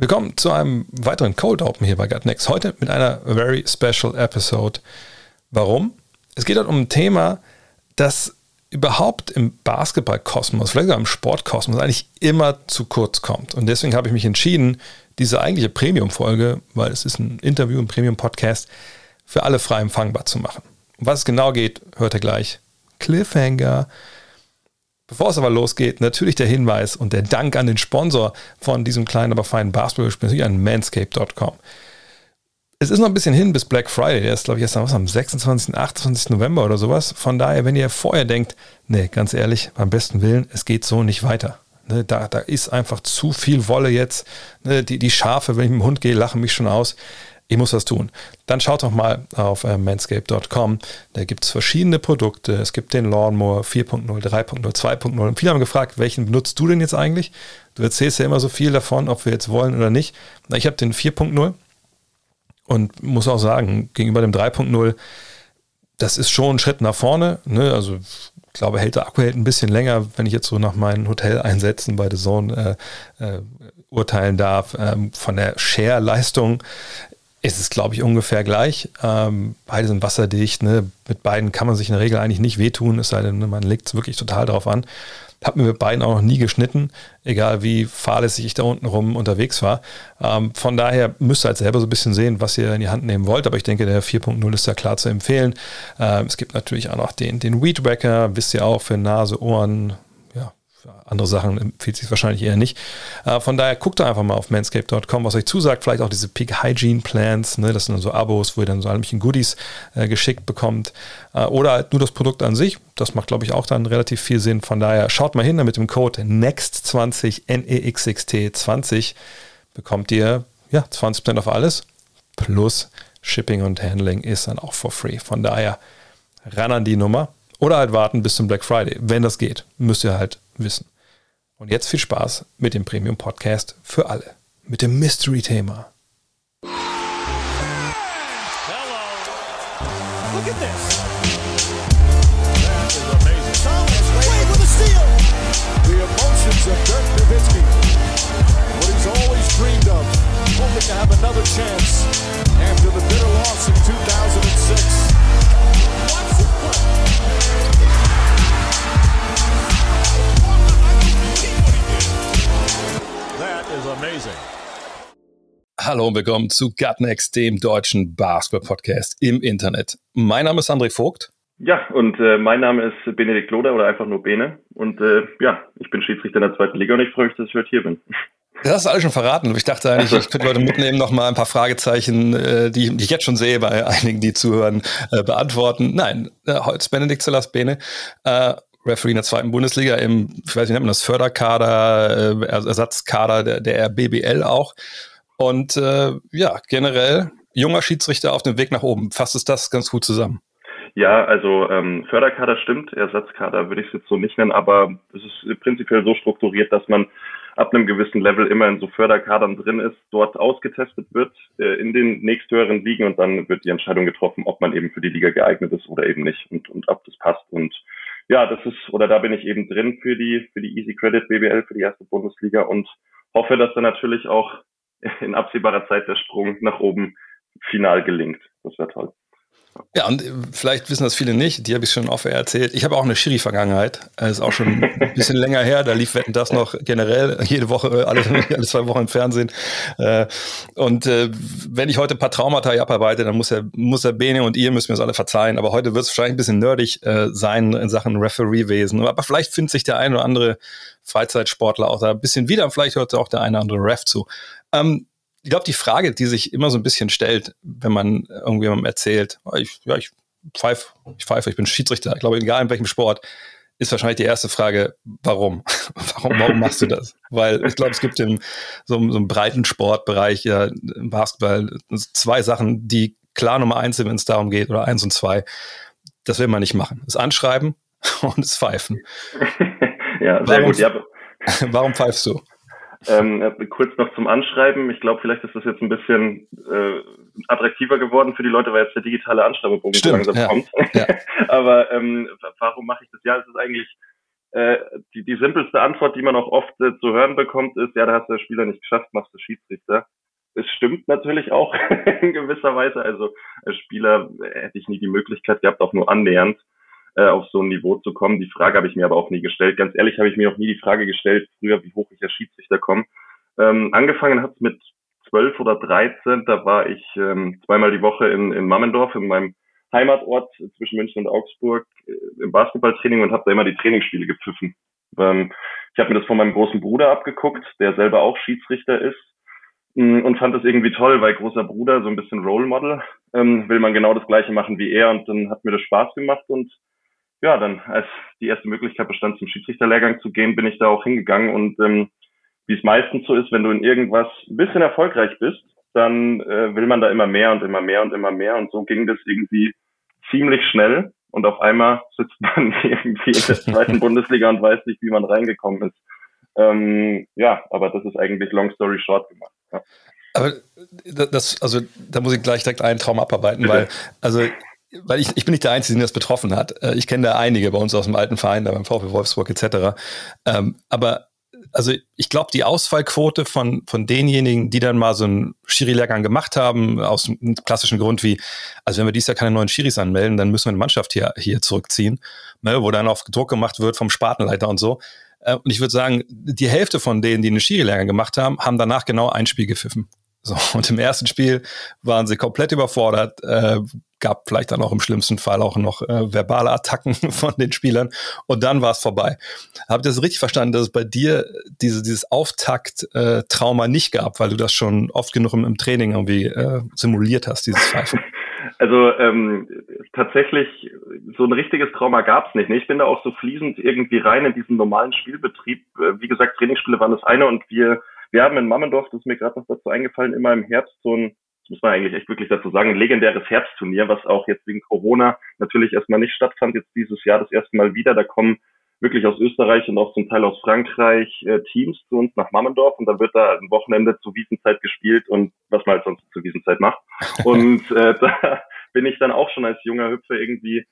Willkommen zu einem weiteren Cold Open hier bei Gutnext. Heute mit einer very special Episode. Warum? Es geht dort um ein Thema, das überhaupt im Basketballkosmos, vielleicht sogar im Sportkosmos eigentlich immer zu kurz kommt. Und deswegen habe ich mich entschieden, diese eigentliche Premium-Folge, weil es ist ein Interview, ein Premium-Podcast, für alle frei empfangbar zu machen. Um was es genau geht, hört ihr gleich. Cliffhanger. Bevor es aber losgeht, natürlich der Hinweis und der Dank an den Sponsor von diesem kleinen, aber feinen Basketballspiel, natürlich an manscape.com. Es ist noch ein bisschen hin bis Black Friday. Der ist, glaube ich, erst am 26., 28. November oder sowas. Von daher, wenn ihr vorher denkt, nee, ganz ehrlich, beim besten Willen, es geht so nicht weiter. Ne, da, da ist einfach zu viel Wolle jetzt. Ne, die, die Schafe, wenn ich mit dem Hund gehe, lachen mich schon aus ich muss was tun. Dann schaut doch mal auf äh, manscape.com. Da gibt es verschiedene Produkte. Es gibt den Lawnmower 4.0, 3.0, 2.0. Und viele haben gefragt, welchen benutzt du denn jetzt eigentlich? Du erzählst ja immer so viel davon, ob wir jetzt wollen oder nicht. Ich habe den 4.0 und muss auch sagen, gegenüber dem 3.0, das ist schon ein Schritt nach vorne. Ne? Also ich glaube, hält der Akku hält ein bisschen länger, wenn ich jetzt so nach meinen Hoteleinsätzen bei The Zone äh, äh, urteilen darf. Ähm, von der Share-Leistung ist es, glaube ich, ungefähr gleich. Ähm, beide sind wasserdicht. Ne? Mit beiden kann man sich in der Regel eigentlich nicht wehtun, es sei denn, ne, man legt es wirklich total drauf an. Hab mir mit beiden auch noch nie geschnitten, egal wie fahrlässig ich da unten rum unterwegs war. Ähm, von daher müsst ihr halt selber so ein bisschen sehen, was ihr in die Hand nehmen wollt. Aber ich denke, der 4.0 ist da klar zu empfehlen. Ähm, es gibt natürlich auch noch den, den Weed Wacker, wisst ihr auch, für Nase, Ohren, andere Sachen empfiehlt sich wahrscheinlich eher nicht. Äh, von daher guckt da einfach mal auf manscape.com, was euch zusagt. Vielleicht auch diese Peak Hygiene Plans, ne? das sind dann so Abos, wo ihr dann so ein bisschen Goodies äh, geschickt bekommt. Äh, oder halt nur das Produkt an sich. Das macht, glaube ich, auch dann relativ viel Sinn. Von daher schaut mal hin, mit dem Code NEXT20, N-E-X-X-T 20 bekommt ihr ja, 20% auf alles. Plus Shipping und Handling ist dann auch for free. Von daher ran an die Nummer. Oder halt warten bis zum Black Friday. Wenn das geht, müsst ihr halt wissen. Und jetzt viel Spaß mit dem Premium Podcast für alle. Mit dem Mystery-Thema. Look at this. That is amazing. Thomas Wade with a steal. The emotions of Dirk Nowitzki. What he's always dreamed of. Hoping to have another chance after the bitter loss in 2006. is amazing. Hallo und willkommen zu Gutnext, dem deutschen Basketball-Podcast im Internet. Mein Name ist André Vogt. Ja, und äh, mein Name ist Benedikt Loder oder einfach nur Bene. Und äh, ja, ich bin Schiedsrichter in der zweiten Liga und ich freue mich, dass ich heute hier bin. Das hast du alles schon verraten. Ich dachte eigentlich, ich könnte heute mitnehmen, noch mal ein paar Fragezeichen, äh, die, die ich jetzt schon sehe bei einigen, die zuhören, äh, beantworten. Nein, äh, heute ist Benedikt Zellers Bene. Referee in der zweiten Bundesliga im, ich weiß nicht, nennt man das Förderkader, äh, Ersatzkader der, der BBL auch. Und äh, ja, generell junger Schiedsrichter auf dem Weg nach oben. Fasst es das ganz gut zusammen? Ja, also ähm, Förderkader stimmt, Ersatzkader würde ich es jetzt so nicht nennen, aber es ist prinzipiell so strukturiert, dass man ab einem gewissen Level immer in so Förderkadern drin ist, dort ausgetestet wird äh, in den nächsthöheren Ligen und dann wird die Entscheidung getroffen, ob man eben für die Liga geeignet ist oder eben nicht und, und ob das passt. Und ja, das ist, oder da bin ich eben drin für die, für die Easy Credit BBL, für die erste Bundesliga und hoffe, dass dann natürlich auch in absehbarer Zeit der Sprung nach oben final gelingt. Das wäre toll. Ja, und äh, vielleicht wissen das viele nicht, die habe ich schon oft erzählt. Ich habe auch eine Schiri-Vergangenheit. Das ist auch schon ein bisschen länger her. Da lief Wetten das noch generell jede Woche, äh, alle, alle zwei Wochen im Fernsehen. Äh, und wenn ich heute ein paar Traumata abarbeite, dann muss der, muss der Bene und ihr müssen mir das alle verzeihen. Aber heute wird es wahrscheinlich ein bisschen nerdig sein in Sachen Referee-Wesen. Aber vielleicht findet sich der ein oder andere Freizeitsportler auch da ein bisschen wieder. Vielleicht hört auch der eine oder andere Ref zu. Ähm, ich glaube, die Frage, die sich immer so ein bisschen stellt, wenn man irgendjemandem erzählt, oh, ich, ja, ich pfeife, ich pfeife, ich bin Schiedsrichter, ich glaube, egal in welchem Sport, ist wahrscheinlich die erste Frage, warum? warum, warum machst du das? Weil ich glaube, es gibt im so, so einem breiten Sportbereich, ja, im Basketball, zwei Sachen, die klar Nummer eins sind, wenn es darum geht, oder eins und zwei. Das will man nicht machen. Das Anschreiben und das Pfeifen. ja, sehr warum, gut. Ja. warum pfeifst du? Ähm, kurz noch zum Anschreiben. Ich glaube, vielleicht ist das jetzt ein bisschen äh, attraktiver geworden für die Leute, weil jetzt der digitale Anschreibebogen Stimmt, langsam ja, kommt. Ja. Aber ähm, warum mache ich das? Ja, es ist eigentlich äh, die, die simpelste Antwort, die man auch oft äh, zu hören bekommt, ist, ja, da hast du der Spieler nicht geschafft, machst du Schiedsrichter. Es stimmt natürlich auch in gewisser Weise. Also als Spieler hätte ich nie die Möglichkeit gehabt, auch nur annähernd äh, auf so ein Niveau zu kommen. Die Frage habe ich mir aber auch nie gestellt. Ganz ehrlich habe ich mir auch nie die Frage gestellt, früher, wie hoch ich als Schiedsrichter komme. Ähm, angefangen hat es mit zwölf oder dreizehn, da war ich ähm, zweimal die Woche in, in Mammendorf, in meinem Heimatort zwischen München und Augsburg äh, im Basketballtraining und habe da immer die Trainingsspiele gepfiffen. Ähm, ich habe mir das von meinem großen Bruder abgeguckt, der selber auch Schiedsrichter ist mm, und fand das irgendwie toll, weil großer Bruder so ein bisschen Role Model ähm, will man genau das gleiche machen wie er und dann hat mir das Spaß gemacht und ja, dann als die erste Möglichkeit bestand, zum Schiedsrichterlehrgang zu gehen, bin ich da auch hingegangen und ähm, wie es meistens so ist, wenn du in irgendwas ein bisschen erfolgreich bist, dann äh, will man da immer mehr und immer mehr und immer mehr und so ging das irgendwie ziemlich schnell und auf einmal sitzt man irgendwie in der zweiten Bundesliga und weiß nicht, wie man reingekommen ist. Ähm, ja, aber das ist eigentlich long story short gemacht. Ja. Aber das, also da muss ich gleich direkt einen Traum abarbeiten, Bitte. weil, also weil ich, ich bin nicht der Einzige, der das betroffen hat. Äh, ich kenne da einige bei uns aus dem alten Verein, da beim VfB Wolfsburg etc. Ähm, aber also ich glaube, die Ausfallquote von, von denjenigen, die dann mal so einen Schiri-Lehrgang gemacht haben, aus einem klassischen Grund wie, also wenn wir dieses Jahr keine neuen Schiris anmelden, dann müssen wir eine Mannschaft hier, hier zurückziehen, ne, wo dann auf Druck gemacht wird vom Spatenleiter und so. Äh, und ich würde sagen, die Hälfte von denen, die einen Schiri-Lehrgang gemacht haben, haben danach genau ein Spiel gepfiffen. So, und im ersten Spiel waren sie komplett überfordert, äh, gab vielleicht dann auch im schlimmsten Fall auch noch äh, verbale Attacken von den Spielern und dann war es vorbei. Habt ihr das richtig verstanden, dass es bei dir diese, dieses Auftakt-Trauma äh, nicht gab, weil du das schon oft genug im, im Training irgendwie äh, simuliert hast, dieses Pfeifen? Also ähm, tatsächlich, so ein richtiges Trauma gab es nicht. Ne? Ich bin da auch so fließend irgendwie rein in diesen normalen Spielbetrieb. Äh, wie gesagt, Trainingsspiele waren das eine und wir wir haben in Mammendorf, das ist mir gerade noch dazu eingefallen, immer im Herbst so ein, das muss man eigentlich echt wirklich dazu sagen, ein legendäres Herbstturnier, was auch jetzt wegen Corona natürlich erstmal nicht stattfand, jetzt dieses Jahr das erste Mal wieder. Da kommen wirklich aus Österreich und auch zum Teil aus Frankreich äh, Teams zu uns nach Mammendorf und dann wird da ein Wochenende zur Wiesenzeit gespielt und was man halt sonst zur Wiesenzeit macht. Und äh, da bin ich dann auch schon als junger Hüpfer irgendwie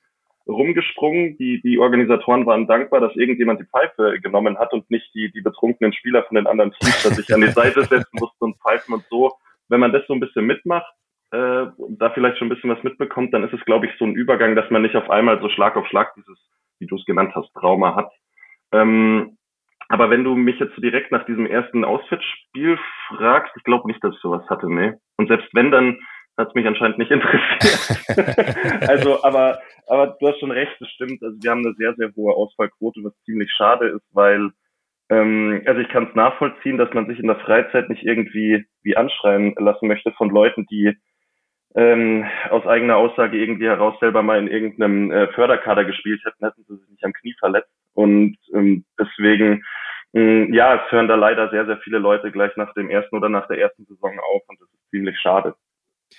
rumgesprungen. Die, die Organisatoren waren dankbar, dass irgendjemand die Pfeife genommen hat und nicht die, die betrunkenen Spieler von den anderen Teams, dass ich an die Seite setzen musste und pfeifen und so. Wenn man das so ein bisschen mitmacht, äh, da vielleicht schon ein bisschen was mitbekommt, dann ist es, glaube ich, so ein Übergang, dass man nicht auf einmal so Schlag auf Schlag dieses, wie du es genannt hast, Trauma hat. Ähm, aber wenn du mich jetzt so direkt nach diesem ersten Auswärtsspiel fragst, ich glaube nicht, dass ich sowas hatte, nee. Und selbst wenn, dann hat es mich anscheinend nicht interessiert. also, aber, aber du hast schon recht, das stimmt. Also wir haben eine sehr, sehr hohe Ausfallquote, was ziemlich schade ist, weil, ähm, also ich kann es nachvollziehen, dass man sich in der Freizeit nicht irgendwie wie anschreien lassen möchte von Leuten, die ähm, aus eigener Aussage irgendwie heraus selber mal in irgendeinem äh, Förderkader gespielt hätten, hätten sie sich nicht am Knie verletzt. Und ähm, deswegen, mh, mm, ja, es hören da leider sehr, sehr viele Leute gleich nach dem ersten oder nach der ersten Saison auf und das ist ziemlich schade.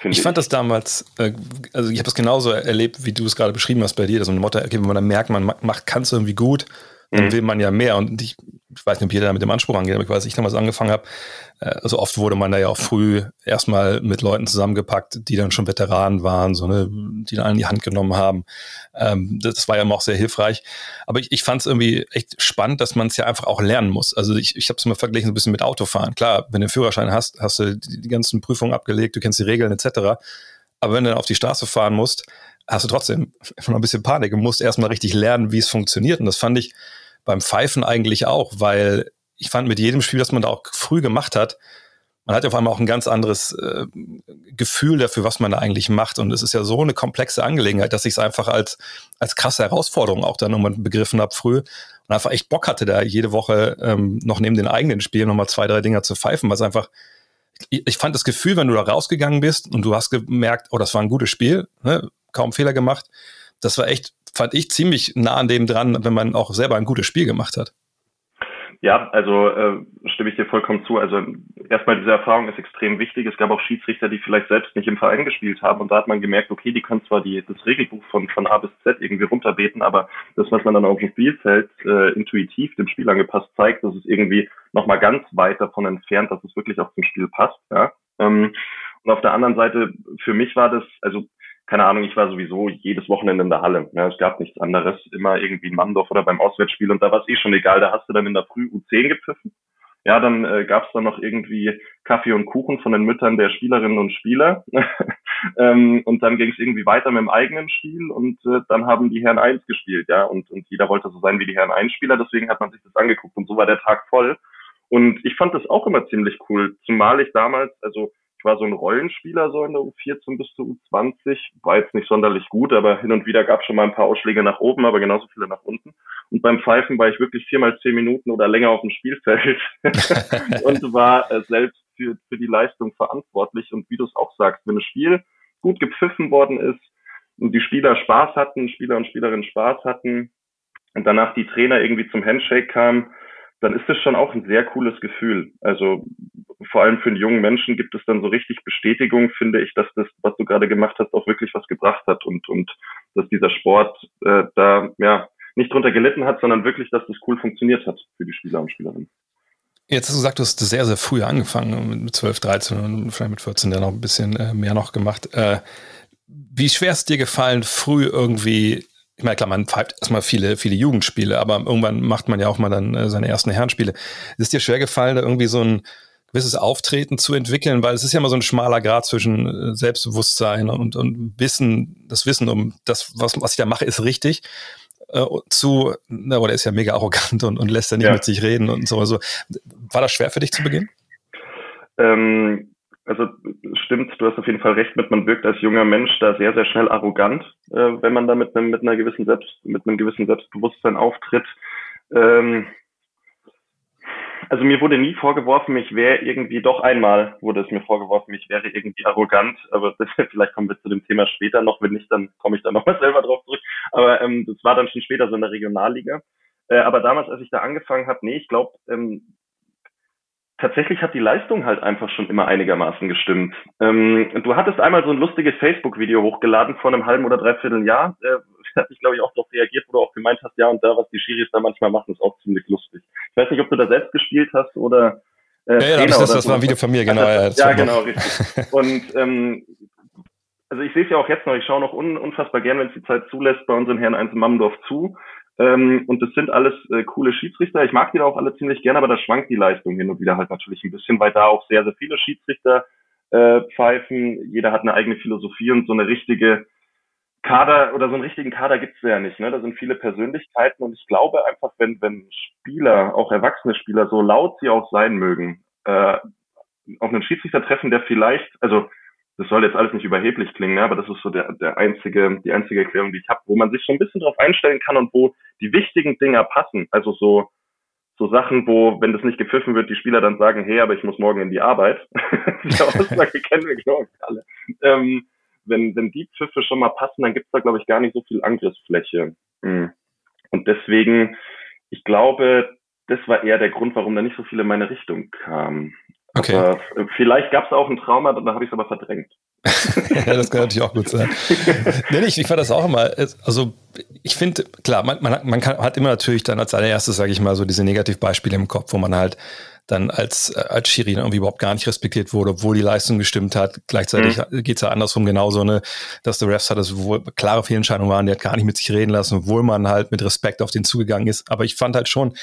Ich fand das damals, äh, also ich habe es genauso erlebt, wie du es gerade beschrieben hast bei dir. Also okay, wenn man dann merkt, man macht, kann es irgendwie gut, dann mhm. will man ja mehr. Und ich, ich weiß nicht, ob jeder da mit dem Anspruch angeht, aber ich weiß, ich damals angefangen habe, äh, also oft wurde man da ja auch früh erstmal mit Leuten zusammengepackt, die dann schon Veteranen waren, so ne, die dann in die Hand genommen haben. Ähm, das war ja immer auch sehr hilfreich. Aber ich, ich fand es irgendwie echt spannend, dass man es ja einfach auch lernen muss. Also ich, ich habe es mal verglichen so ein bisschen mit Autofahren. Klar, wenn du einen Führerschein hast, hast du die, die ganzen Prüfungen abgelegt, du kennst die Regeln etc. Aber wenn du dann auf die Straße fahren musst, hast du trotzdem noch ein bisschen Panik und musst erstmal richtig lernen, wie es funktioniert. Und das fand ich beim Pfeifen eigentlich auch, weil ich fand mit jedem Spiel, das man da auch früh gemacht hat, man hat auf einmal auch ein ganz anderes äh, Gefühl dafür, was man da eigentlich macht. Und es ist ja so eine komplexe Angelegenheit, dass ich es einfach als, als krasse Herausforderung auch dann nochmal begriffen habe früh und einfach echt Bock hatte, da jede Woche ähm, noch neben den eigenen Spielen nochmal zwei, drei Dinger zu pfeifen, was einfach ich fand das Gefühl, wenn du da rausgegangen bist und du hast gemerkt, oh, das war ein gutes Spiel, ne? kaum Fehler gemacht, das war echt, fand ich ziemlich nah an dem dran, wenn man auch selber ein gutes Spiel gemacht hat. Ja, also äh, stimme ich dir vollkommen zu. Also erstmal diese Erfahrung ist extrem wichtig. Es gab auch Schiedsrichter, die vielleicht selbst nicht im Verein gespielt haben und da hat man gemerkt, okay, die können zwar die, das Regelbuch von, von A bis Z irgendwie runterbeten, aber das, was man dann auf dem Spielfeld äh, intuitiv dem Spiel angepasst zeigt, das ist irgendwie nochmal ganz weit davon entfernt, dass es wirklich auch zum Spiel passt. Ja? Ähm, und auf der anderen Seite, für mich war das, also keine Ahnung, ich war sowieso jedes Wochenende in der Halle. Ja, es gab nichts anderes, immer irgendwie in Mandorf oder beim Auswärtsspiel und da war es eh schon egal, da hast du dann in der Früh U10 gepfiffen. Ja, dann äh, gab es dann noch irgendwie Kaffee und Kuchen von den Müttern der Spielerinnen und Spieler. ähm, und dann ging es irgendwie weiter mit dem eigenen Spiel und äh, dann haben die Herren 1 gespielt, ja, und, und jeder wollte so sein wie die Herren 1 Spieler, deswegen hat man sich das angeguckt und so war der Tag voll. Und ich fand das auch immer ziemlich cool, zumal ich damals, also ich war so ein Rollenspieler so in der U14 bis zur U20, war jetzt nicht sonderlich gut, aber hin und wieder gab es schon mal ein paar Ausschläge nach oben, aber genauso viele nach unten. Und beim Pfeifen war ich wirklich viermal zehn Minuten oder länger auf dem Spielfeld und war äh, selbst für, für die Leistung verantwortlich. Und wie du es auch sagst, wenn ein Spiel gut gepfiffen worden ist und die Spieler Spaß hatten, Spieler und Spielerinnen Spaß hatten und danach die Trainer irgendwie zum Handshake kamen, dann ist das schon auch ein sehr cooles Gefühl. Also vor allem für einen jungen Menschen gibt es dann so richtig Bestätigung, finde ich, dass das, was du gerade gemacht hast, auch wirklich was gebracht hat und, und dass dieser Sport äh, da ja nicht drunter gelitten hat, sondern wirklich, dass das cool funktioniert hat für die Spieler und Spielerinnen. Jetzt hast du gesagt, du hast sehr, sehr früh angefangen, mit 12, 13 und vielleicht mit 14 dann noch ein bisschen äh, mehr noch gemacht. Äh, wie schwer ist dir gefallen, früh irgendwie ich meine, klar, man pfeift erstmal viele, viele Jugendspiele, aber irgendwann macht man ja auch mal dann äh, seine ersten Herrenspiele. Ist es dir schwer gefallen, da irgendwie so ein gewisses Auftreten zu entwickeln, weil es ist ja immer so ein schmaler Grad zwischen äh, Selbstbewusstsein und, und Wissen, das Wissen um das, was, was ich da mache, ist richtig, äh, zu, na, oder ist ja mega arrogant und, und lässt ja nicht ja. mit sich reden und so. Also, war das schwer für dich zu Beginn? Ähm, also stimmt, du hast auf jeden Fall recht mit, man wirkt als junger Mensch da sehr, sehr schnell arrogant, äh, wenn man da mit einem, mit einer gewissen Selbst, mit einem gewissen Selbstbewusstsein auftritt. Ähm, also mir wurde nie vorgeworfen, ich wäre irgendwie, doch einmal wurde es mir vorgeworfen, ich wäre irgendwie arrogant, aber das, vielleicht kommen wir zu dem Thema später noch, wenn nicht, dann komme ich da nochmal selber drauf zurück. Aber ähm, das war dann schon später so in der Regionalliga. Äh, aber damals, als ich da angefangen habe, nee, ich glaube, ähm, tatsächlich hat die Leistung halt einfach schon immer einigermaßen gestimmt. Ähm, du hattest einmal so ein lustiges Facebook-Video hochgeladen vor einem halben oder dreiviertel Jahr. Äh, da habe ich, glaube ich, auch darauf reagiert, wo du auch gemeint hast, ja, und da, was die Schiris da manchmal machen, ist auch ziemlich lustig. Ich weiß nicht, ob du da selbst gespielt hast oder äh, ja, ja, das, das so. war ein Video von mir, genau. ja, ja genau, richtig. Und ähm, also ich sehe es ja auch jetzt noch, ich schaue noch un, unfassbar gern, wenn es die Zeit zulässt, bei unseren Herren 1 Mammendorf zu. Ähm, und das sind alles äh, coole Schiedsrichter. Ich mag die da auch alle ziemlich gerne, aber da schwankt die Leistung hin und wieder halt natürlich ein bisschen, weil da auch sehr, sehr viele Schiedsrichter äh, pfeifen. Jeder hat eine eigene Philosophie und so eine richtige Kader oder so einen richtigen Kader gibt's ja nicht. Ne? Da sind viele Persönlichkeiten und ich glaube einfach, wenn, wenn Spieler, auch erwachsene Spieler, so laut sie auch sein mögen, äh, auf einen Schiedsrichter treffen, der vielleicht, also das soll jetzt alles nicht überheblich klingen, ne? aber das ist so der, der einzige, die einzige Erklärung, die ich habe, wo man sich so ein bisschen drauf einstellen kann und wo die wichtigen Dinger passen. Also so, so Sachen, wo, wenn das nicht gepfiffen wird, die Spieler dann sagen, hey, aber ich muss morgen in die Arbeit. die Aussage kennen wir, glaube ich, alle. Ähm, wenn, wenn die Pfiffe schon mal passen, dann gibt's da, glaube ich, gar nicht so viel Angriffsfläche. Mhm. Und deswegen, ich glaube, das war eher der Grund, warum da nicht so viele in meine Richtung kamen. Okay. Aber vielleicht gab es auch ein Trauma, dann habe ich es aber verdrängt. ja, das kann natürlich auch gut sein. nee, ich, ich fand das auch immer, also ich finde, klar, man, man, man kann, hat immer natürlich dann als allererstes, sage ich mal, so diese Negativbeispiele im Kopf, wo man halt dann als, als Schiri irgendwie überhaupt gar nicht respektiert wurde, obwohl die Leistung gestimmt hat. Gleichzeitig mhm. geht es ja andersrum genauso, ne, dass der Refs hat, dass wohl klare Fehlentscheidungen waren, der hat gar nicht mit sich reden lassen, obwohl man halt mit Respekt auf den zugegangen ist. Aber ich fand halt schon,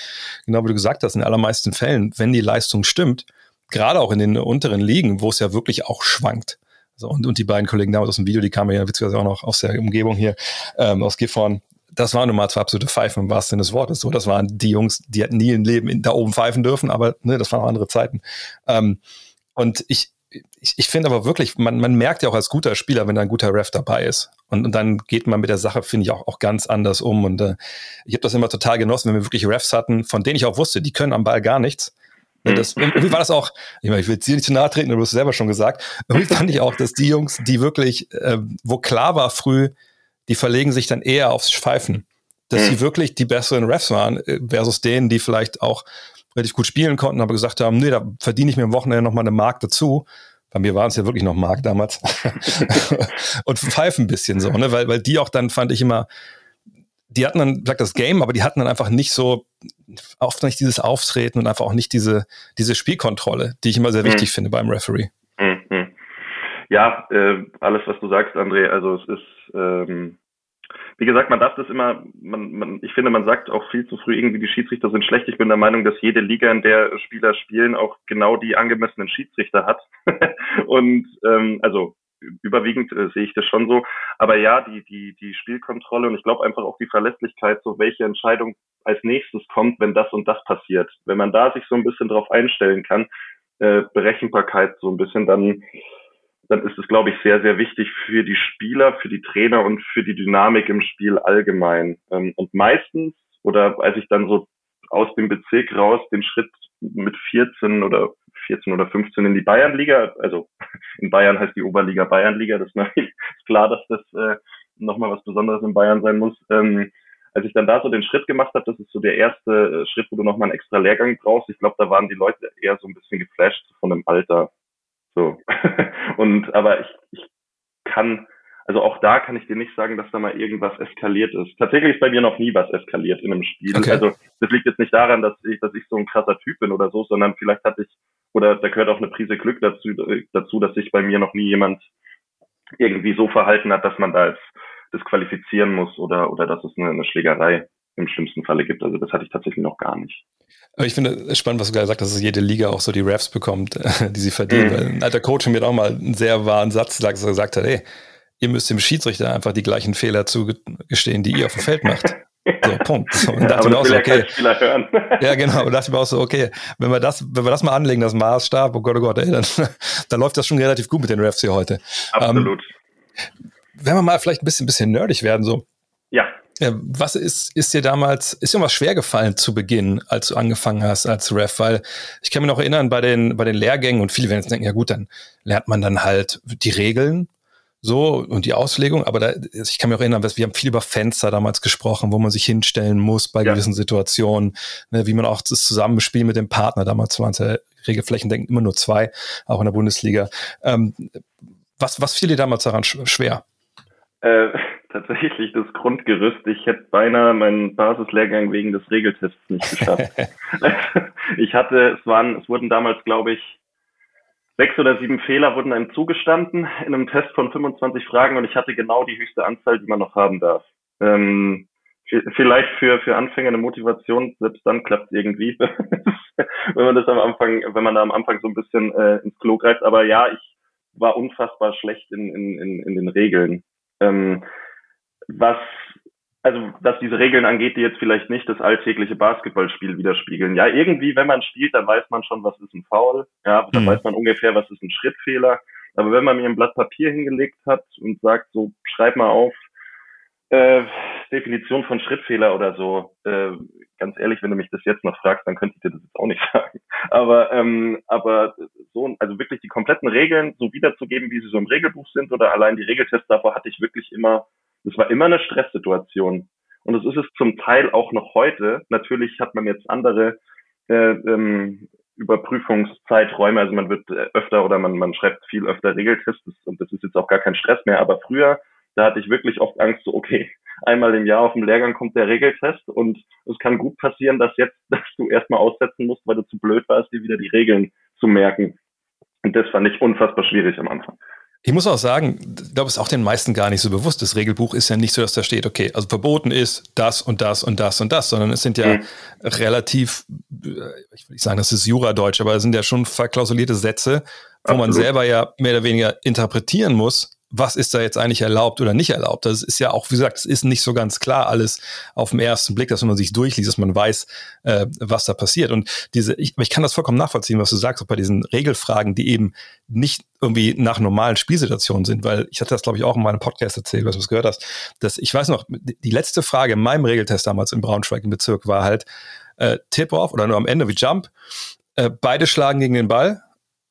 genau wie du gesagt hast, in allermeisten Fällen, wenn die Leistung stimmt, gerade auch in den unteren Ligen, wo es ja wirklich auch schwankt. So, und, und die beiden Kollegen damals aus dem Video, die kamen ja witzigerweise auch noch aus der Umgebung hier, ähm, aus Gifhorn, das waren nun mal zwei absolute Pfeifen im wahrsten Sinne des Wortes. So, das waren die Jungs, die hatten nie im Leben in, da oben pfeifen dürfen, aber ne, das waren auch andere Zeiten. Ähm, und ich, ich, ich finde aber wirklich, man, man merkt ja auch als guter Spieler, wenn da ein guter Ref dabei ist. Und, und dann geht man mit der Sache, finde ich, auch, auch ganz anders um. Und äh, ich habe das immer total genossen, wenn wir wirklich Refs hatten, von denen ich auch wusste, die können am Ball gar nichts. Das, irgendwie war das auch, ich meine, ich will dir nicht zu nahe treten, du hast es selber schon gesagt. Irgendwie fand ich auch, dass die Jungs, die wirklich, äh, wo klar war früh, die verlegen sich dann eher aufs Pfeifen. Dass sie wirklich die besseren Refs waren, äh, versus denen, die vielleicht auch relativ gut spielen konnten, aber gesagt haben, nee, da verdiene ich mir am Wochenende nochmal eine Mark dazu. Bei mir waren es ja wirklich noch Mark damals. und pfeifen ein bisschen so, ne? Weil, weil die auch dann, fand ich immer, die hatten dann, sagt das Game, aber die hatten dann einfach nicht so, oft nicht dieses Auftreten und einfach auch nicht diese, diese Spielkontrolle, die ich immer sehr mhm. wichtig finde beim Referee. Mhm. Ja, äh, alles, was du sagst, André, also es ist, ähm, wie gesagt, man darf das immer, man, man, ich finde, man sagt auch viel zu früh irgendwie, die Schiedsrichter sind schlecht. Ich bin der Meinung, dass jede Liga, in der Spieler spielen, auch genau die angemessenen Schiedsrichter hat. und ähm, also überwiegend äh, sehe ich das schon so. Aber ja, die, die, die Spielkontrolle und ich glaube einfach auch die Verlässlichkeit, so welche Entscheidung als nächstes kommt, wenn das und das passiert. Wenn man da sich so ein bisschen drauf einstellen kann, äh, Berechenbarkeit so ein bisschen, dann dann ist es, glaube ich, sehr, sehr wichtig für die Spieler, für die Trainer und für die Dynamik im Spiel allgemein. Ähm, und meistens, oder als ich dann so aus dem Bezirk raus den Schritt mit 14 oder 14 oder 15 in die Bayernliga, also in Bayern heißt die Oberliga Bayernliga, das ist klar, dass das äh, nochmal was Besonderes in Bayern sein muss. Ähm, als ich dann da so den Schritt gemacht habe, das ist so der erste äh, Schritt, wo du nochmal einen extra Lehrgang brauchst. Ich glaube, da waren die Leute eher so ein bisschen geflasht von dem Alter. So. und aber ich, ich kann, also auch da kann ich dir nicht sagen, dass da mal irgendwas eskaliert ist. Tatsächlich ist bei mir noch nie was eskaliert in einem Spiel. Okay. Also das liegt jetzt nicht daran, dass ich, dass ich so ein krasser Typ bin oder so, sondern vielleicht hatte ich, oder da gehört auch eine Prise Glück dazu, dazu, dass sich bei mir noch nie jemand irgendwie so verhalten hat, dass man da jetzt disqualifizieren muss oder, oder dass es eine, eine Schlägerei im schlimmsten Falle gibt. Also das hatte ich tatsächlich noch gar nicht. Aber ich finde es spannend, was du gerade gesagt hast, dass jede Liga auch so die Refs bekommt, die sie verdienen. Mhm. Weil ein alter Coach mir auch mal einen sehr wahren Satz gesagt hat, ey, ihr müsst dem Schiedsrichter einfach die gleichen Fehler zugestehen, die ihr auf dem Feld macht. So, Punkt. So, und dachte mir auch so, okay. ja, genau. Und dachte mir auch so, okay, wenn wir das, wenn wir das mal anlegen, das Maßstab, oh Gott, oh Gott, ey, dann, dann läuft das schon relativ gut mit den Refs hier heute. Absolut. Ähm, wenn wir mal vielleicht ein bisschen, bisschen nerdig werden, so. Ja. Was ist, ist dir damals, ist dir was schwer gefallen zu Beginn, als du angefangen hast als Ref? Weil ich kann mich noch erinnern, bei den, bei den Lehrgängen und viele werden jetzt denken, ja gut, dann lernt man dann halt die Regeln so und die Auslegung, aber da, ich kann mich auch erinnern, wir haben viel über Fenster damals gesprochen, wo man sich hinstellen muss bei ja. gewissen Situationen, ne, wie man auch das Zusammenspiel mit dem Partner, damals waren es ja Regelflächen, denken immer nur zwei, auch in der Bundesliga. Ähm, was, was fiel dir damals daran schwer? Äh, tatsächlich das Grundgerüst. Ich hätte beinahe meinen Basislehrgang wegen des Regeltests nicht geschafft. ich hatte, es waren, es wurden damals, glaube ich, sechs oder sieben Fehler wurden einem zugestanden in einem Test von 25 Fragen und ich hatte genau die höchste Anzahl, die man noch haben darf. Ähm, vielleicht für, für Anfänger eine Motivation, selbst dann klappt es irgendwie, wenn man das am Anfang, wenn man da am Anfang so ein bisschen äh, ins Klo greift. Aber ja, ich war unfassbar schlecht in, in, in, in den Regeln. Ähm, was, also was diese Regeln angeht, die jetzt vielleicht nicht das alltägliche Basketballspiel widerspiegeln. Ja, irgendwie, wenn man spielt, dann weiß man schon, was ist ein Foul. Ja, dann mhm. weiß man ungefähr, was ist ein Schrittfehler. Aber wenn man mir ein Blatt Papier hingelegt hat und sagt, so, schreib mal auf, äh, Definition von Schrittfehler oder so, äh, ganz ehrlich, wenn du mich das jetzt noch fragst, dann könnte ich dir das jetzt auch nicht sagen. Aber, ähm, aber so, also wirklich die kompletten Regeln so wiederzugeben, wie sie so im Regelbuch sind oder allein die Regeltests davor hatte ich wirklich immer das war immer eine Stresssituation. Und das ist es zum Teil auch noch heute. Natürlich hat man jetzt andere äh, ähm, Überprüfungszeiträume, also man wird äh, öfter oder man, man schreibt viel öfter Regeltests und das ist jetzt auch gar kein Stress mehr. Aber früher, da hatte ich wirklich oft Angst, so okay, einmal im Jahr auf dem Lehrgang kommt der Regeltest und es kann gut passieren, dass jetzt, dass du erstmal aussetzen musst, weil du zu blöd warst, dir wieder die Regeln zu merken. Und das fand ich unfassbar schwierig am Anfang. Ich muss auch sagen, ich glaube, es ist auch den meisten gar nicht so bewusst. Das Regelbuch ist ja nicht so, dass da steht, okay, also verboten ist das und das und das und das, sondern es sind ja mhm. relativ, äh, ich will nicht sagen, das ist Juradeutsch, aber es sind ja schon verklausulierte Sätze, wo Absolut. man selber ja mehr oder weniger interpretieren muss, was ist da jetzt eigentlich erlaubt oder nicht erlaubt. Das ist ja auch, wie gesagt, es ist nicht so ganz klar alles auf den ersten Blick, dass man sich durchliest, dass man weiß, äh, was da passiert. Und diese, ich, ich kann das vollkommen nachvollziehen, was du sagst, auch bei diesen Regelfragen, die eben nicht irgendwie nach normalen Spielsituationen sind, weil ich hatte das, glaube ich, auch in meinem Podcast erzählt, was du gehört hast, dass ich weiß noch, die letzte Frage in meinem Regeltest damals in Braunschweig im Bezirk war halt äh, Tip-Off oder nur am Ende wie Jump. Äh, beide schlagen gegen den Ball,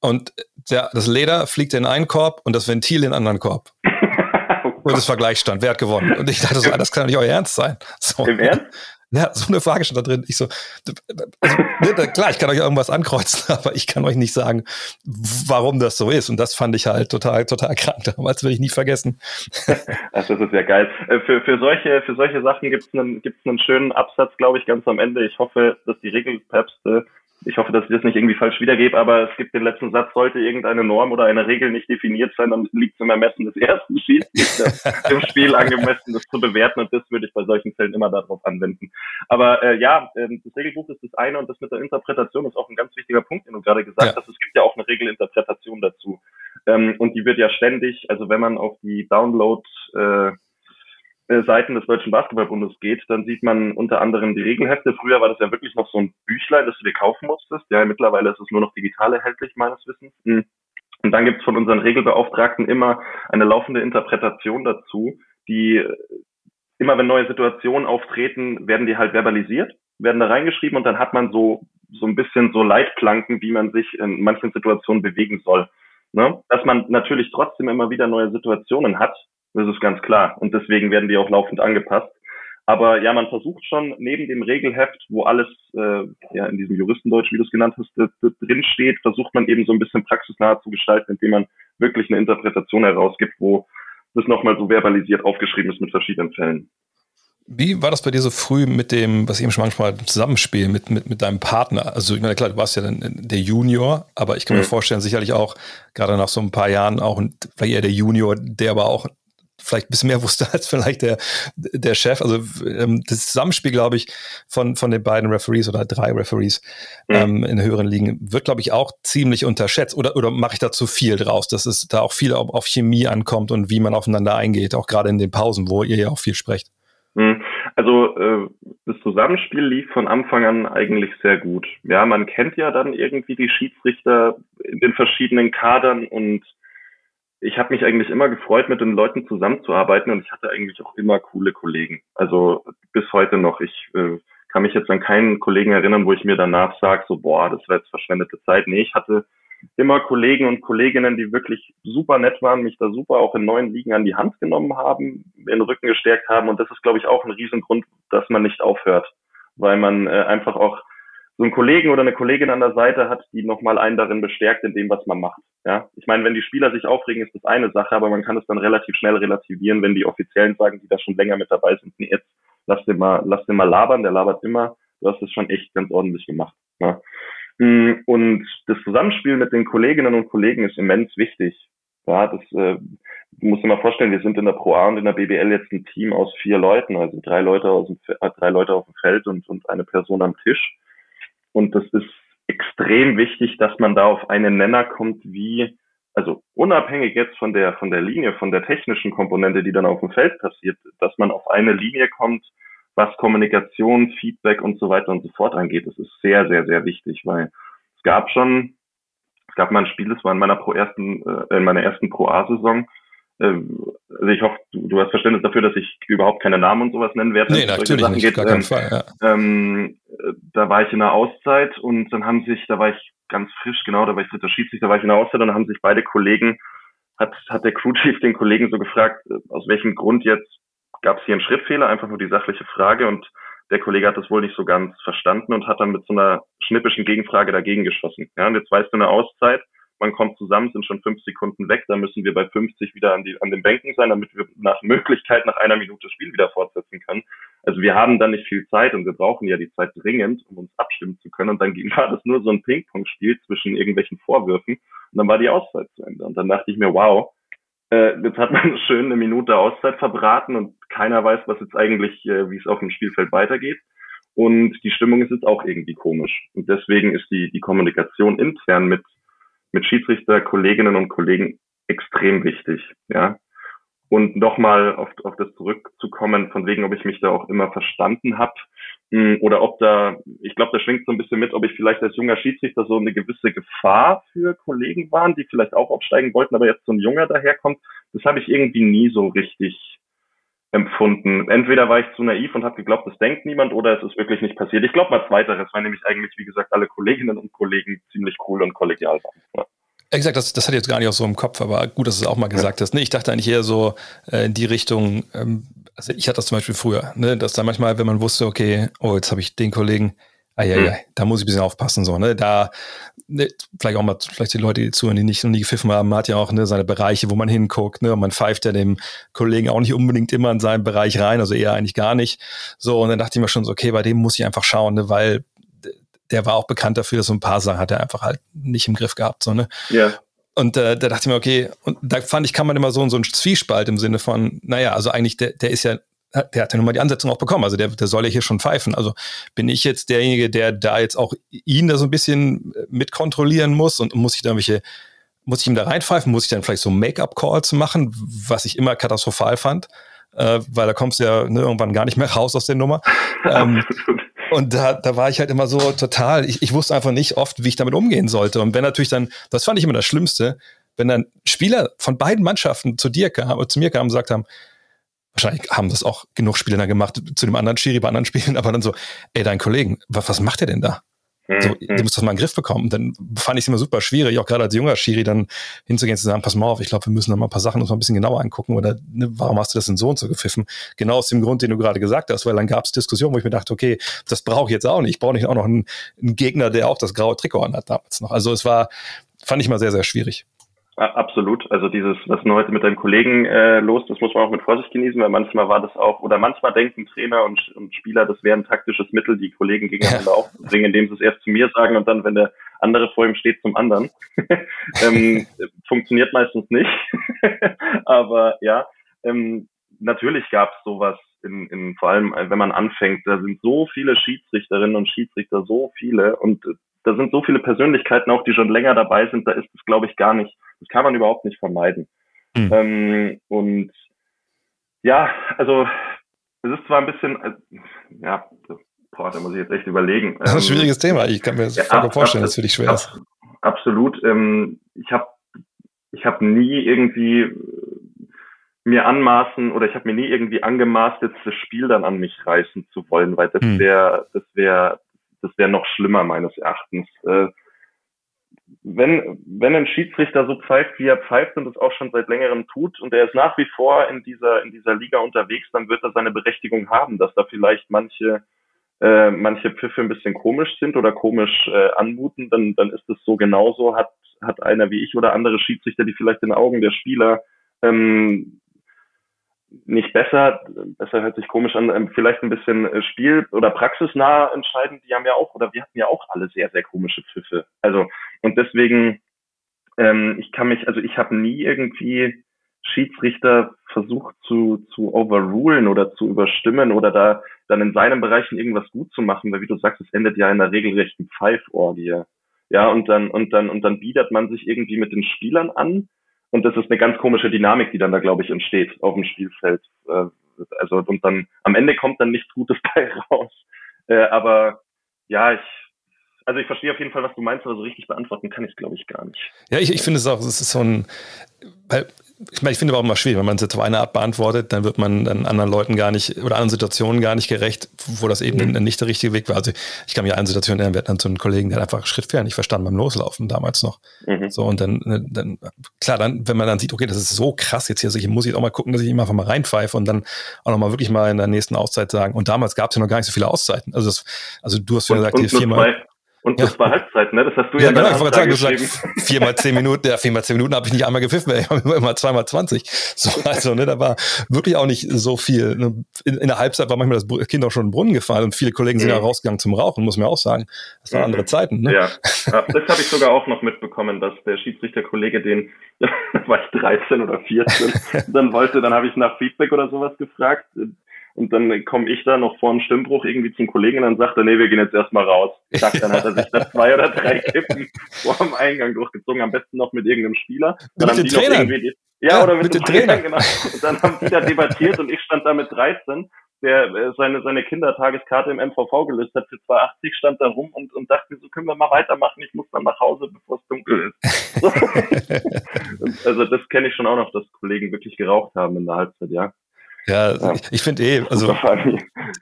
und der, das Leder fliegt in einen Korb und das Ventil in den anderen Korb. und das Vergleichsstand, wer hat gewonnen? Und ich dachte so, das kann doch nicht euer Ernst sein. So. Im Ernst? Ja, so eine Frage stand da drin. Ich so, also, ne, klar, ich kann euch irgendwas ankreuzen, aber ich kann euch nicht sagen, warum das so ist. Und das fand ich halt total, total krank. Damals will ich nie vergessen. Ach, das ist ja geil. Äh, für, für, solche, für solche Sachen gibt es einen, gibt's einen schönen Absatz, glaube ich, ganz am Ende. Ich hoffe, dass die Regelpäpste ich hoffe, dass ich das nicht irgendwie falsch wiedergebe, aber es gibt den letzten Satz, sollte irgendeine Norm oder eine Regel nicht definiert sein, dann liegt es im Ermessen des ersten Schiedsrichters im Spiel angemessen, das zu bewerten und das würde ich bei solchen Fällen immer darauf anwenden. Aber äh, ja, äh, das Regelbuch ist das eine und das mit der Interpretation ist auch ein ganz wichtiger Punkt, den du gerade gesagt ja. hast. Es gibt ja auch eine Regelinterpretation dazu ähm, und die wird ja ständig, also wenn man auf die Download äh, äh, Seiten des Deutschen Basketballbundes geht, dann sieht man unter anderem die Regelhefte. Früher war das ja wirklich noch so ein Büchlein, das du dir kaufen musstest. Ja, mittlerweile ist es nur noch digital erhältlich, meines Wissens. Hm. Und dann gibt es von unseren Regelbeauftragten immer eine laufende Interpretation dazu, die äh, immer wenn neue Situationen auftreten, werden die halt verbalisiert, werden da reingeschrieben und dann hat man so, so ein bisschen so Leitplanken, wie man sich in manchen Situationen bewegen soll. Ne? Dass man natürlich trotzdem immer wieder neue Situationen hat, das ist ganz klar. Und deswegen werden die auch laufend angepasst. Aber ja, man versucht schon neben dem Regelheft, wo alles äh, ja in diesem Juristendeutsch, wie du es genannt hast, drin steht, versucht man eben so ein bisschen praxisnah zu gestalten, indem man wirklich eine Interpretation herausgibt, wo das nochmal so verbalisiert aufgeschrieben ist mit verschiedenen Fällen. Wie war das bei dir so früh mit dem, was ich eben schon manchmal Zusammenspiel mit, mit, mit deinem Partner? Also ich meine, klar, du warst ja dann der Junior, aber ich kann mhm. mir vorstellen, sicherlich auch gerade nach so ein paar Jahren auch vielleicht eher der Junior, der aber auch vielleicht ein bisschen mehr wusste als vielleicht der, der Chef. Also ähm, das Zusammenspiel, glaube ich, von, von den beiden Referees oder drei Referees mhm. ähm, in höheren Ligen wird, glaube ich, auch ziemlich unterschätzt. Oder, oder mache ich da zu viel draus, dass es da auch viel auf, auf Chemie ankommt und wie man aufeinander eingeht, auch gerade in den Pausen, wo ihr ja auch viel sprecht? Mhm. Also äh, das Zusammenspiel lief von Anfang an eigentlich sehr gut. Ja, man kennt ja dann irgendwie die Schiedsrichter in den verschiedenen Kadern und ich habe mich eigentlich immer gefreut, mit den Leuten zusammenzuarbeiten und ich hatte eigentlich auch immer coole Kollegen. Also bis heute noch. Ich äh, kann mich jetzt an keinen Kollegen erinnern, wo ich mir danach sage, so boah, das war jetzt verschwendete Zeit. Nee, ich hatte immer Kollegen und Kolleginnen, die wirklich super nett waren, mich da super auch in neuen Ligen an die Hand genommen haben, den Rücken gestärkt haben. Und das ist, glaube ich, auch ein Riesengrund, dass man nicht aufhört, weil man äh, einfach auch so einen Kollegen oder eine Kollegin an der Seite hat, die nochmal einen darin bestärkt in dem, was man macht. Ja, ich meine, wenn die Spieler sich aufregen, ist das eine Sache, aber man kann es dann relativ schnell relativieren, wenn die Offiziellen sagen, die da schon länger mit dabei sind, nee, jetzt lass den mal, lass den mal labern, der labert immer, du hast es schon echt ganz ordentlich gemacht. Ja. Mm, und das Zusammenspiel mit den Kolleginnen und Kollegen ist immens wichtig. Ja, das äh, musst dir mal vorstellen, wir sind in der Pro A und in der BBL jetzt ein Team aus vier Leuten, also drei Leute aus dem, äh, drei Leute auf dem Feld und, und eine Person am Tisch. Und das ist extrem wichtig, dass man da auf einen Nenner kommt, wie, also unabhängig jetzt von der, von der Linie, von der technischen Komponente, die dann auf dem Feld passiert, dass man auf eine Linie kommt, was Kommunikation, Feedback und so weiter und so fort angeht. Das ist sehr, sehr, sehr wichtig, weil es gab schon, es gab mal ein Spiel, das war in meiner pro ersten, äh, in meiner ersten Pro A-Saison, also ich hoffe, du, hast Verständnis dafür, dass ich überhaupt keine Namen und sowas nennen werde. Nee, natürlich nicht, geht. gar keinen ähm, Fall. Ja. Ähm, da war ich in der Auszeit und dann haben sich, da war ich ganz frisch, genau, da war ich dritter Schiedsrichter, da war ich in der Auszeit und dann haben sich beide Kollegen, hat, hat der Crew Chief den Kollegen so gefragt, äh, aus welchem Grund jetzt gab es hier einen Schrittfehler, einfach nur die sachliche Frage und der Kollege hat das wohl nicht so ganz verstanden und hat dann mit so einer schnippischen Gegenfrage dagegen geschossen. Ja, und jetzt weißt du eine Auszeit, man kommt zusammen, sind schon fünf Sekunden weg, dann müssen wir bei 50 wieder an, die, an den Bänken sein, damit wir nach Möglichkeit nach einer Minute Spiel wieder fortsetzen können. Also wir haben dann nicht viel Zeit und wir brauchen ja die Zeit dringend, um uns abstimmen zu können. Und dann war das nur so ein Ping-Pong-Spiel zwischen irgendwelchen Vorwürfen und dann war die Auszeit zu Ende. Und dann dachte ich mir, wow, äh, jetzt hat man schön eine Minute Auszeit verbraten und keiner weiß, was jetzt eigentlich, äh, wie es auf dem Spielfeld weitergeht. Und die Stimmung ist jetzt auch irgendwie komisch. Und deswegen ist die, die Kommunikation intern mit mit Schiedsrichter, Kolleginnen und Kollegen extrem wichtig, ja. Und nochmal auf, auf das zurückzukommen, von wegen, ob ich mich da auch immer verstanden habe hm, oder ob da, ich glaube, da schwingt so ein bisschen mit, ob ich vielleicht als junger Schiedsrichter so eine gewisse Gefahr für Kollegen waren, die vielleicht auch aufsteigen wollten, aber jetzt so ein Junger daherkommt. Das habe ich irgendwie nie so richtig empfunden. Entweder war ich zu naiv und habe geglaubt, das denkt niemand, oder es ist wirklich nicht passiert. Ich glaube mal zweiteres, weil nämlich eigentlich, wie gesagt, alle Kolleginnen und Kollegen ziemlich cool und kollegial waren. Ja. Exakt, das, das hatte ich jetzt gar nicht auch so im Kopf, aber gut, dass du es auch mal gesagt ja. hast. Nee, ich dachte eigentlich eher so äh, in die Richtung, ähm, also ich hatte das zum Beispiel früher, ne, dass da manchmal, wenn man wusste, okay, oh, jetzt habe ich den Kollegen, Eieiei, hm. da muss ich ein bisschen aufpassen, so, ne? Da, ne, vielleicht auch mal, vielleicht die Leute, die zuhören, die nicht noch nie gepfiffen haben, man hat ja auch ne, seine Bereiche, wo man hinguckt, ne? Und man pfeift ja dem Kollegen auch nicht unbedingt immer in seinen Bereich rein, also eher eigentlich gar nicht. So, und dann dachte ich mir schon so, okay, bei dem muss ich einfach schauen, ne, weil der war auch bekannt dafür, dass so ein paar Sachen hat er einfach halt nicht im Griff gehabt. So, ne? Ja. Und äh, da dachte ich mir, okay, und da fand ich, kann man immer so, so einen Zwiespalt im Sinne von, naja, also eigentlich, der, der ist ja, der hat ja nun mal die Ansetzung auch bekommen, also der, der soll ja hier schon pfeifen. Also bin ich jetzt derjenige, der da jetzt auch ihn da so ein bisschen mitkontrollieren muss und muss ich da welche, muss ich ihm da reinpfeifen, muss ich dann vielleicht so Make-up-Calls machen, was ich immer katastrophal fand, äh, weil da kommst du ja ne, irgendwann gar nicht mehr raus aus der Nummer. ähm, und da, da war ich halt immer so total, ich, ich wusste einfach nicht oft, wie ich damit umgehen sollte. Und wenn natürlich dann, das fand ich immer das Schlimmste, wenn dann Spieler von beiden Mannschaften zu dir kamen, zu mir kamen und gesagt haben, wahrscheinlich haben das auch genug Spieler dann gemacht, zu dem anderen Schiri bei anderen Spielen, aber dann so, ey, dein Kollegen, was, was macht der denn da? So, mhm. du musst das mal in den Griff bekommen. Dann fand ich es immer super schwierig, auch gerade als junger Schiri dann hinzugehen, zu sagen, pass mal auf, ich glaube, wir müssen da mal ein paar Sachen uns mal ein bisschen genauer angucken oder ne, warum hast du das denn so und so gepfiffen? Genau aus dem Grund, den du gerade gesagt hast, weil dann gab es Diskussionen, wo ich mir dachte, okay, das brauche ich jetzt auch nicht. Ich brauche nicht auch noch einen, einen Gegner, der auch das graue Trikot anhat damals noch. Also es war, fand ich mal sehr, sehr schwierig. Absolut. Also dieses, was du heute mit deinem Kollegen äh, los, das muss man auch mit Vorsicht genießen, weil manchmal war das auch, oder manchmal denken Trainer und, und Spieler, das wäre ein taktisches Mittel, die Kollegen gegeneinander ja. aufzubringen, indem sie es erst zu mir sagen und dann, wenn der andere vor ihm steht, zum anderen. ähm, funktioniert meistens nicht. Aber ja, ähm, natürlich gab es sowas in, in, vor allem, wenn man anfängt, da sind so viele Schiedsrichterinnen und Schiedsrichter, so viele und da sind so viele Persönlichkeiten auch, die schon länger dabei sind, da ist es, glaube ich, gar nicht, das kann man überhaupt nicht vermeiden. Mhm. Ähm, und ja, also es ist zwar ein bisschen, äh, ja, boah, da muss ich jetzt echt überlegen. Das ist ein ähm, schwieriges Thema. Ich kann mir das ja, vorstellen, dass es für dich schwer ist. Absolut. Ähm, ich habe ich hab nie irgendwie mir anmaßen oder ich habe mir nie irgendwie angemaßt, jetzt das Spiel dann an mich reißen zu wollen, weil das wäre, das wäre das wäre noch schlimmer meines Erachtens. Äh, wenn, wenn ein Schiedsrichter so pfeift, wie er pfeift und es auch schon seit längerem tut und er ist nach wie vor in dieser, in dieser Liga unterwegs, dann wird er seine Berechtigung haben, dass da vielleicht manche, äh, manche Pfiffe ein bisschen komisch sind oder komisch äh, anmuten, dann, dann ist es so genauso, hat, hat einer wie ich oder andere Schiedsrichter, die vielleicht in den Augen der Spieler ähm, nicht besser, besser hört sich komisch an, ähm, vielleicht ein bisschen äh, spiel- oder praxisnah entscheiden, die haben ja auch, oder wir hatten ja auch alle sehr, sehr komische Pfiffe. Also, und deswegen, ähm, ich kann mich, also ich habe nie irgendwie Schiedsrichter versucht zu, zu overrulen oder zu überstimmen oder da dann in seinen Bereichen irgendwas gut zu machen, weil wie du sagst, es endet ja in einer regelrechten Pfeiforgie. Ja, und dann, und dann, und dann biedert man sich irgendwie mit den Spielern an und das ist eine ganz komische Dynamik, die dann da, glaube ich, entsteht auf dem Spielfeld. Äh, also, und dann am Ende kommt dann nichts Gutes bei raus. Äh, aber ja, ich, also ich verstehe auf jeden Fall, was du meinst, aber so richtig beantworten kann ich es, glaube ich, gar nicht. Ja, ich, ich finde es auch, es ist so ein, weil ich meine, ich finde aber auch immer schwierig, wenn man es jetzt auf eine Art beantwortet, dann wird man dann anderen Leuten gar nicht oder anderen Situationen gar nicht gerecht, wo das eben mhm. nicht der richtige Weg war. Also ich kann mich an eine Situation erinnern, wir hatten dann so einen Kollegen, der hat einfach Schrittfehler nicht verstanden beim Loslaufen damals noch. Mhm. So und dann, ne, dann, klar, dann, wenn man dann sieht, okay, das ist so krass jetzt hier, also ich muss jetzt auch mal gucken, dass ich ihm einfach mal reinpfeife und dann auch nochmal wirklich mal in der nächsten Auszeit sagen. Und damals gab es ja noch gar nicht so viele Auszeiten. Also, das, also du hast schon gesagt, hier viermal. Und das ja. war Halbzeit, ne? Das hast du ja, ja genau, ich wollte sagen, du sagst viermal zehn Minuten, ja, viermal zehn Minuten habe ich nicht einmal gepfiffen, ich habe immer zweimal zwanzig. So, also, ne, da war wirklich auch nicht so viel. Ne? In, in, der Halbzeit war manchmal das Kind auch schon in den Brunnen gefallen und viele Kollegen sind mhm. ja rausgegangen zum Rauchen, muss man auch sagen. Das waren mhm. andere Zeiten, ne? Ja, ja das habe ich sogar auch noch mitbekommen, dass der Schiedsrichterkollege den, da war ich 13 oder 14, dann wollte, dann habe ich nach Feedback oder sowas gefragt, und dann komme ich da noch vor dem Stimmbruch irgendwie zum Kollegen und dann sagt er, nee, wir gehen jetzt erstmal raus. Zack, dann hat er sich da zwei oder drei Kippen vor dem Eingang durchgezogen, am besten noch mit irgendeinem Spieler. Dann mit den Trainern? Die, ja, ja, oder mit, mit dem Trainer, genau. Und dann haben die da debattiert und ich stand da mit 13, der äh, seine, seine Kindertageskarte im MVV gelöst hat für 280, stand da rum und, und dachte so können wir mal weitermachen, ich muss dann nach Hause, bevor es dunkel ist. also das kenne ich schon auch noch, dass Kollegen wirklich geraucht haben in der Halbzeit, ja. Ja, ja. ich, ich finde eh, also,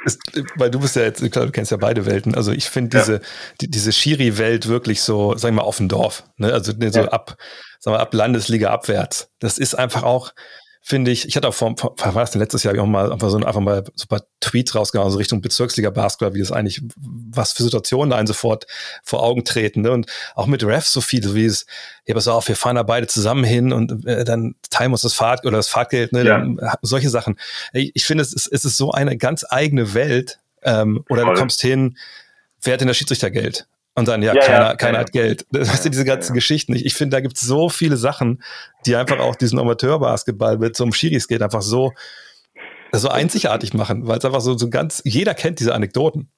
ist, weil du bist ja jetzt, klar, du kennst ja beide Welten, also ich finde diese, die, diese Schiri-Welt wirklich so, sagen wir mal, auf dem Dorf, ne? also ne, so ja. ab, sagen wir, ab Landesliga abwärts. Das ist einfach auch, finde ich, ich hatte auch vor, vor war das denn letztes Jahr auch mal einfach so einfach mal so ein paar Tweets rausgehauen, so Richtung Bezirksliga Basketball, wie das eigentlich, was für Situationen da einen sofort vor Augen treten. Ne? Und auch mit Refs so viel, so wie es, ja, pass auf, wir fahren da beide zusammen hin und äh, dann teilen wir uns das Fahrt oder das Fahrtgeld, ne? Ja. Dann, solche Sachen. Ich, ich finde, es ist, es ist so eine ganz eigene Welt. Ähm, oder Voll. du kommst hin, wer hat denn der Schiedsrichter Geld? Und dann, ja, ja keiner, ja, keiner ja. hat Geld. Das weißt du, diese ganzen Geschichten. Ich, ich finde, da gibt es so viele Sachen, die einfach auch diesen Amateurbasketball mit so einem Schiris geht, einfach so, so einzigartig machen, weil es einfach so, so ganz, jeder kennt diese Anekdoten.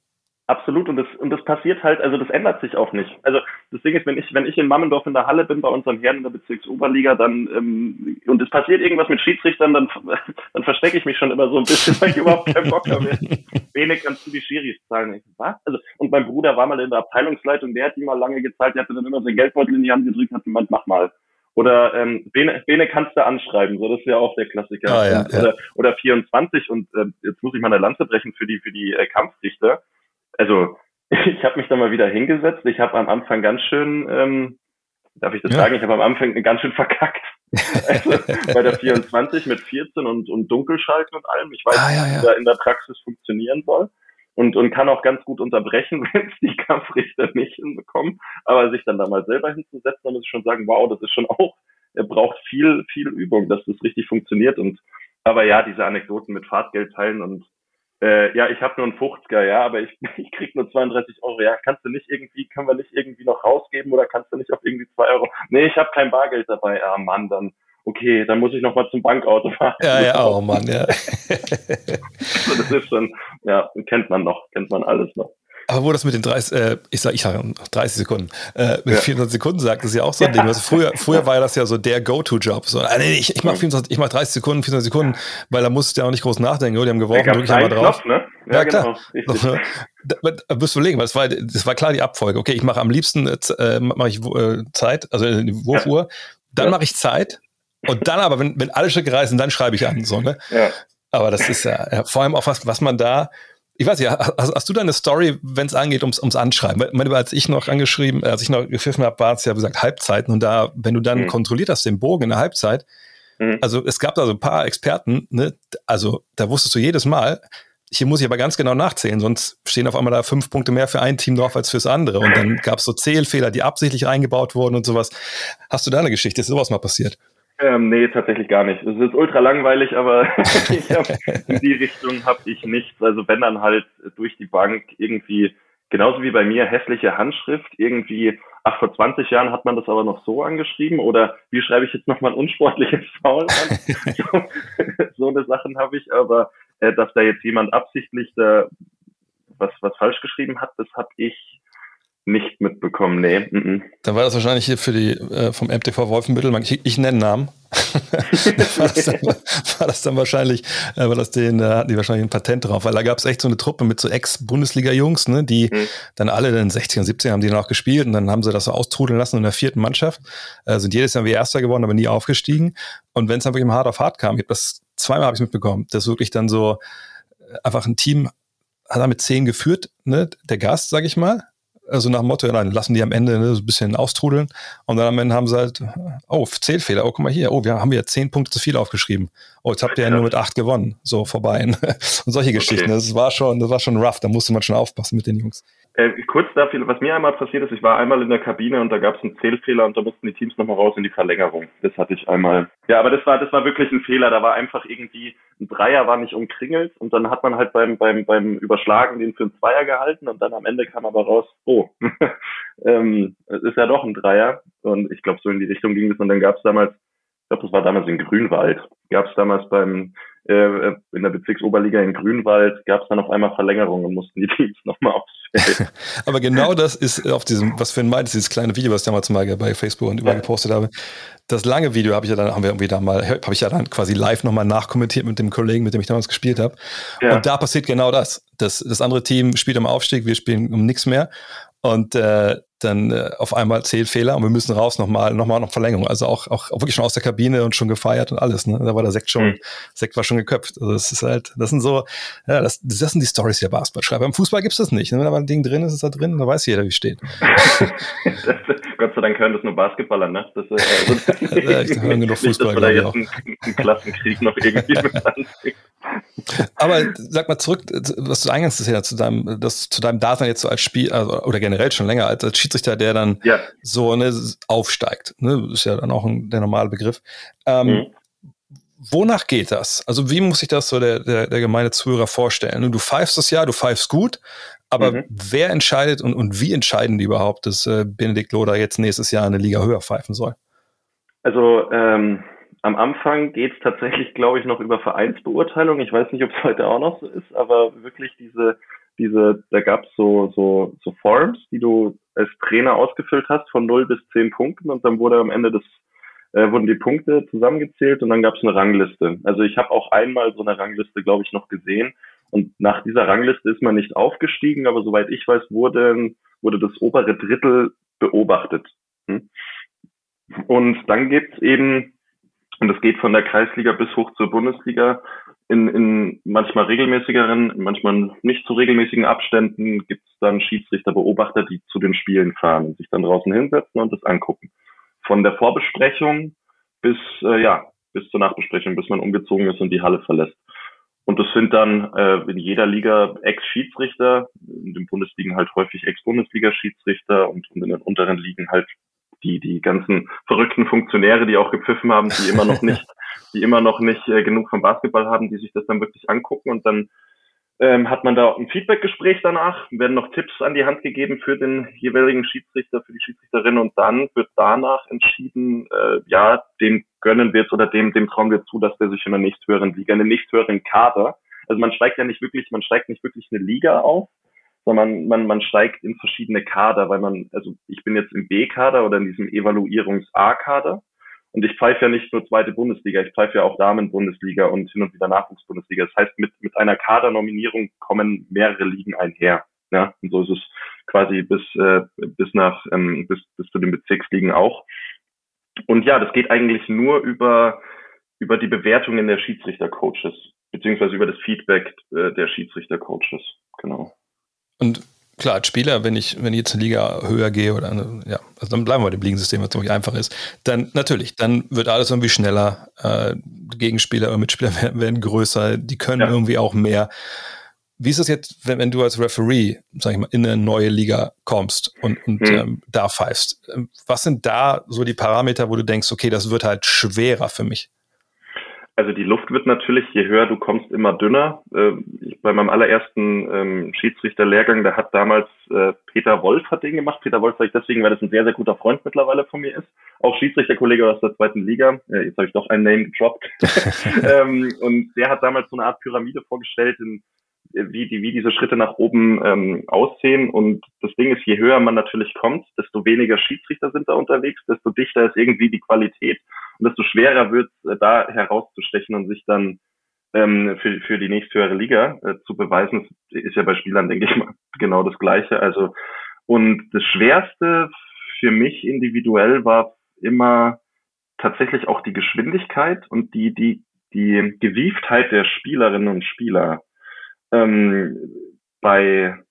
Absolut, und das, und das passiert halt, also das ändert sich auch nicht. Also das Ding ist, wenn ich, wenn ich in Mammendorf in der Halle bin, bei unseren Herren in der Bezirksoberliga, dann, ähm, und es passiert irgendwas mit Schiedsrichtern, dann, dann verstecke ich mich schon immer so ein bisschen, weil ich überhaupt keinen Bock habe. Wenig kannst du die Schiris zahlen. Ich, was? Also, und mein Bruder war mal in der Abteilungsleitung, der hat die mal lange gezahlt, der hatte dann immer sein Geldbeutel in die Hand gedrückt, hat gemeint, mach mal. Oder ähm, Bene, Bene kannst du anschreiben, so das ist ja auch der Klassiker. Ah, ja, ja. Oder, oder 24 und äh, jetzt muss ich mal eine Lanze brechen für die für die äh, Kampfrichter also ich habe mich da mal wieder hingesetzt. Ich habe am Anfang ganz schön, ähm, darf ich das ja. sagen, ich habe am Anfang ganz schön verkackt. Also bei der 24 mit 14 und, und Dunkelschalten und allem. Ich weiß, ah, ja, ja. wie das in der Praxis funktionieren soll. Und, und kann auch ganz gut unterbrechen, wenn es die Kampfrichter nicht hinbekommen. Aber sich dann da mal selber hinzusetzen, dann muss ich schon sagen, wow, das ist schon auch, er braucht viel, viel Übung, dass das richtig funktioniert. Und aber ja, diese Anekdoten mit Fahrtgeld teilen und äh, ja, ich habe nur einen 50er, ja, aber ich, ich krieg nur 32 Euro. Ja, kannst du nicht irgendwie, können wir nicht irgendwie noch rausgeben oder kannst du nicht auf irgendwie 2 Euro? Nee, ich habe kein Bargeld dabei. Ah Mann, dann okay, dann muss ich nochmal zum Bankauto fahren. Ja, ja, oh Mann, ja. das ist schon, ja, kennt man noch, kennt man alles noch. Aber wo das mit den 30, äh, ich sage ich sag 30 Sekunden, äh, mit ja. 24 Sekunden sagt, ist ja auch so ein ja. Ding. Also früher, früher war das ja so der Go-To-Job. So, äh, nee, ich, ich mache 24, ich mach 30 Sekunden, 24 Sekunden, weil da musst du ja auch nicht groß nachdenken. Die haben geworfen, drücke ich einmal drauf. Knopf, ne? Ja, ja klar. Genau, da, da wirst du legen, weil das war, das war klar die Abfolge. Okay, ich mache am liebsten äh, mache ich äh, Zeit, also die Wurfuhr, dann mache ich Zeit und dann aber, wenn, wenn alle Stücke reißen, dann schreibe ich an. So, ne? ja. Aber das ist ja, ja vor allem auch was, was man da ich weiß ja, hast, hast du da eine Story, wenn es angeht, ums, ums Anschreiben? Ich meine, als ich noch angeschrieben, als ich noch gepfiffen habe, war es ja, wie gesagt, Halbzeiten. Und da, wenn du dann mhm. kontrolliert hast, den Bogen in der Halbzeit, mhm. also es gab da so ein paar Experten, ne, also da wusstest du jedes Mal, hier muss ich aber ganz genau nachzählen, sonst stehen auf einmal da fünf Punkte mehr für ein Team drauf als fürs andere. Und dann gab es so Zählfehler, die absichtlich eingebaut wurden und sowas. Hast du da eine Geschichte? Ist sowas mal passiert? Ähm, nee, tatsächlich gar nicht. Es ist ultra langweilig, aber hab, in die Richtung habe ich nichts. Also wenn dann halt durch die Bank irgendwie, genauso wie bei mir, hässliche Handschrift, irgendwie, ach, vor 20 Jahren hat man das aber noch so angeschrieben oder wie schreibe ich jetzt nochmal ein unsportliches Foul an? so, so eine Sachen habe ich, aber äh, dass da jetzt jemand absichtlich da was, was falsch geschrieben hat, das habe ich nicht mitbekommen, nee. Mm -mm. Dann war das wahrscheinlich hier für die äh, vom MTV Wolfenbüttel, ich, ich nenne Namen. war, das dann, war, das dann, wahrscheinlich, äh, war das den, da hatten die wahrscheinlich ein Patent drauf, weil da gab es echt so eine Truppe mit so Ex-Bundesliga-Jungs, ne, die mhm. dann alle in den 60 und 70 haben die noch gespielt und dann haben sie das so austrudeln lassen in der vierten Mannschaft, äh, sind jedes Jahr wie Erster geworden, aber nie aufgestiegen. Und wenn es dann wirklich im Hard auf Hard kam, ich hab das zweimal habe ich mitbekommen, dass wirklich dann so äh, einfach ein Team hat er mit zehn geführt, ne, der Gast, sag ich mal, also nach dem Motto, ja, dann lassen die am Ende ne, so ein bisschen austrudeln und dann am Ende haben sie halt, oh, Zählfehler, oh, guck mal hier, oh, wir haben ja zehn Punkte zu viel aufgeschrieben. Oh, jetzt habt ihr ja nur mit acht gewonnen. So vorbei. und solche okay. Geschichten. Das war schon, das war schon rough, da musste man schon aufpassen mit den Jungs. Äh, kurz dafür, was mir einmal passiert ist, ich war einmal in der Kabine und da gab es einen Zählfehler und da mussten die Teams nochmal raus in die Verlängerung. Das hatte ich einmal. Ja, aber das war, das war wirklich ein Fehler. Da war einfach irgendwie ein Dreier war nicht umkringelt und dann hat man halt beim, beim, beim Überschlagen den für einen Zweier gehalten und dann am Ende kam aber raus, oh, ähm, es ist ja doch ein Dreier und ich glaube, so in die Richtung ging es und dann gab es damals, ich glaube, das war damals in Grünwald, gab es damals beim äh, in der Bezirksoberliga in Grünwald gab es dann auf einmal Verlängerungen und mussten die Teams nochmal aufs Feld. Aber genau das ist auf diesem, was für ein meint, dieses kleine Video, was ich damals mal bei Facebook und überall ja. gepostet habe. Das lange Video habe ich ja dann, haben wir irgendwie da mal, habe ich ja dann quasi live nochmal nachkommentiert mit dem Kollegen, mit dem ich damals gespielt habe. Ja. Und da passiert genau das. das. Das andere Team spielt am Aufstieg, wir spielen um nichts mehr. Und äh, dann äh, auf einmal Zählfehler und wir müssen raus nochmal, nochmal noch Verlängerung. Also auch, auch wirklich schon aus der Kabine und schon gefeiert und alles. Ne? Da war der Sekt schon, mhm. Sekt war schon geköpft. Also das ist halt, das sind so, ja, das, das sind die Stories der Basketballschreiber. Im Fußball gibt's das nicht. Ne? Wenn da mal ein Ding drin ist, ist da drin, da weiß jeder, wie es steht. Gott sei Dank hören das nur Basketballer, ne? Das, äh, also, ja, ich höre genug Fußball, glaube ich auch. Einen, einen Klassenkrieg noch irgendwie mit Aber sag mal zurück, was du eingangs erzählt hast, zu deinem, das, zu deinem Dasein jetzt so als Spiel, also, oder generell schon länger als, als Schiedsrichter, der dann ja. so ne, aufsteigt. Ne? Das ist ja dann auch ein, der normale Begriff. Ähm, mhm. Wonach geht das? Also wie muss sich das so der, der, der gemeine Zuhörer vorstellen? Du pfeifst das ja, du pfeifst gut, Aber mhm. wer entscheidet und, und wie entscheiden die überhaupt, dass äh, Benedikt Loder jetzt nächstes Jahr eine Liga höher pfeifen soll? Also ähm, am Anfang geht es tatsächlich, glaube ich, noch über Vereinsbeurteilung. Ich weiß nicht, ob es heute auch noch so ist, aber wirklich diese, diese, da gab es so, so, so Forms, die du als Trainer ausgefüllt hast von 0 bis 10 Punkten und dann wurde am Ende des äh, wurden die Punkte zusammengezählt und dann gab es eine Rangliste. Also ich habe auch einmal so eine Rangliste, glaube ich, noch gesehen. Und nach dieser Rangliste ist man nicht aufgestiegen, aber soweit ich weiß, wurde, wurde das obere Drittel beobachtet. Hm? Und dann gibt's eben, und das geht von der Kreisliga bis hoch zur Bundesliga, in, in manchmal regelmäßigeren, manchmal nicht zu regelmäßigen Abständen gibt's dann Schiedsrichter, Beobachter, die zu den Spielen fahren und sich dann draußen hinsetzen und das angucken von der Vorbesprechung bis, äh, ja, bis zur Nachbesprechung, bis man umgezogen ist und die Halle verlässt. Und das sind dann äh, in jeder Liga Ex-Schiedsrichter, in den Bundesligen halt häufig Ex-Bundesliga-Schiedsrichter und, und in den unteren Ligen halt die, die ganzen verrückten Funktionäre, die auch gepfiffen haben, die immer noch nicht, die immer noch nicht äh, genug vom Basketball haben, die sich das dann wirklich angucken und dann ähm, hat man da ein Feedbackgespräch danach, werden noch Tipps an die Hand gegeben für den jeweiligen Schiedsrichter, für die Schiedsrichterin und dann wird danach entschieden, äh, ja, dem gönnen wir jetzt oder dem, dem trauen wir zu, dass der sich in der nächsthöheren Liga, in den nächsthöheren Kader, also man steigt ja nicht wirklich, man steigt nicht wirklich eine Liga auf, sondern man, man, man steigt in verschiedene Kader, weil man, also ich bin jetzt im B-Kader oder in diesem Evaluierungs-A-Kader und ich pfeife ja nicht nur zweite Bundesliga, ich pfeife ja auch Damen-Bundesliga und hin und wieder Nachwuchsbundesliga. Das heißt, mit, mit einer Kadernominierung kommen mehrere Ligen einher. Ja, und so ist es quasi bis, äh, bis nach, ähm, bis, bis zu den Bezirksligen auch. Und ja, das geht eigentlich nur über, über die Bewertungen der Schiedsrichtercoaches, beziehungsweise über das Feedback äh, der Schiedsrichtercoaches. Genau. Und klar, als Spieler, wenn ich, wenn ich jetzt eine Liga höher gehe oder eine, ja, also dann bleiben wir bei dem Ligensystem, was ziemlich einfach ist, dann natürlich, dann wird alles irgendwie schneller, äh, Gegenspieler oder Mitspieler werden, werden größer, die können ja. irgendwie auch mehr. Wie ist es jetzt, wenn, wenn du als Referee, sag ich mal, in eine neue Liga kommst und, und mhm. ähm, da pfeifst? Was sind da so die Parameter, wo du denkst, okay, das wird halt schwerer für mich? Also die Luft wird natürlich, je höher du kommst, immer dünner. Äh, ich, bei meinem allerersten ähm, Schiedsrichterlehrgang, da hat damals äh, Peter Wolf hat den gemacht. Peter Wolf sage ich deswegen, weil das ein sehr, sehr guter Freund mittlerweile von mir ist. Auch Schiedsrichterkollege aus der zweiten Liga. Äh, jetzt habe ich doch ein Name gedroppt. ähm, und der hat damals so eine Art Pyramide vorgestellt, in, wie, die, wie diese Schritte nach oben ähm, aussehen. Und das Ding ist, je höher man natürlich kommt, desto weniger Schiedsrichter sind da unterwegs, desto dichter ist irgendwie die Qualität und desto schwerer wird äh, da herauszustechen und sich dann ähm, für, für die nächsthöhere Liga äh, zu beweisen. Das ist ja bei Spielern, denke ich mal, genau das Gleiche. Also, und das Schwerste für mich individuell war immer tatsächlich auch die Geschwindigkeit und die, die, die Gewieftheit der Spielerinnen und Spieler. Ähm, bei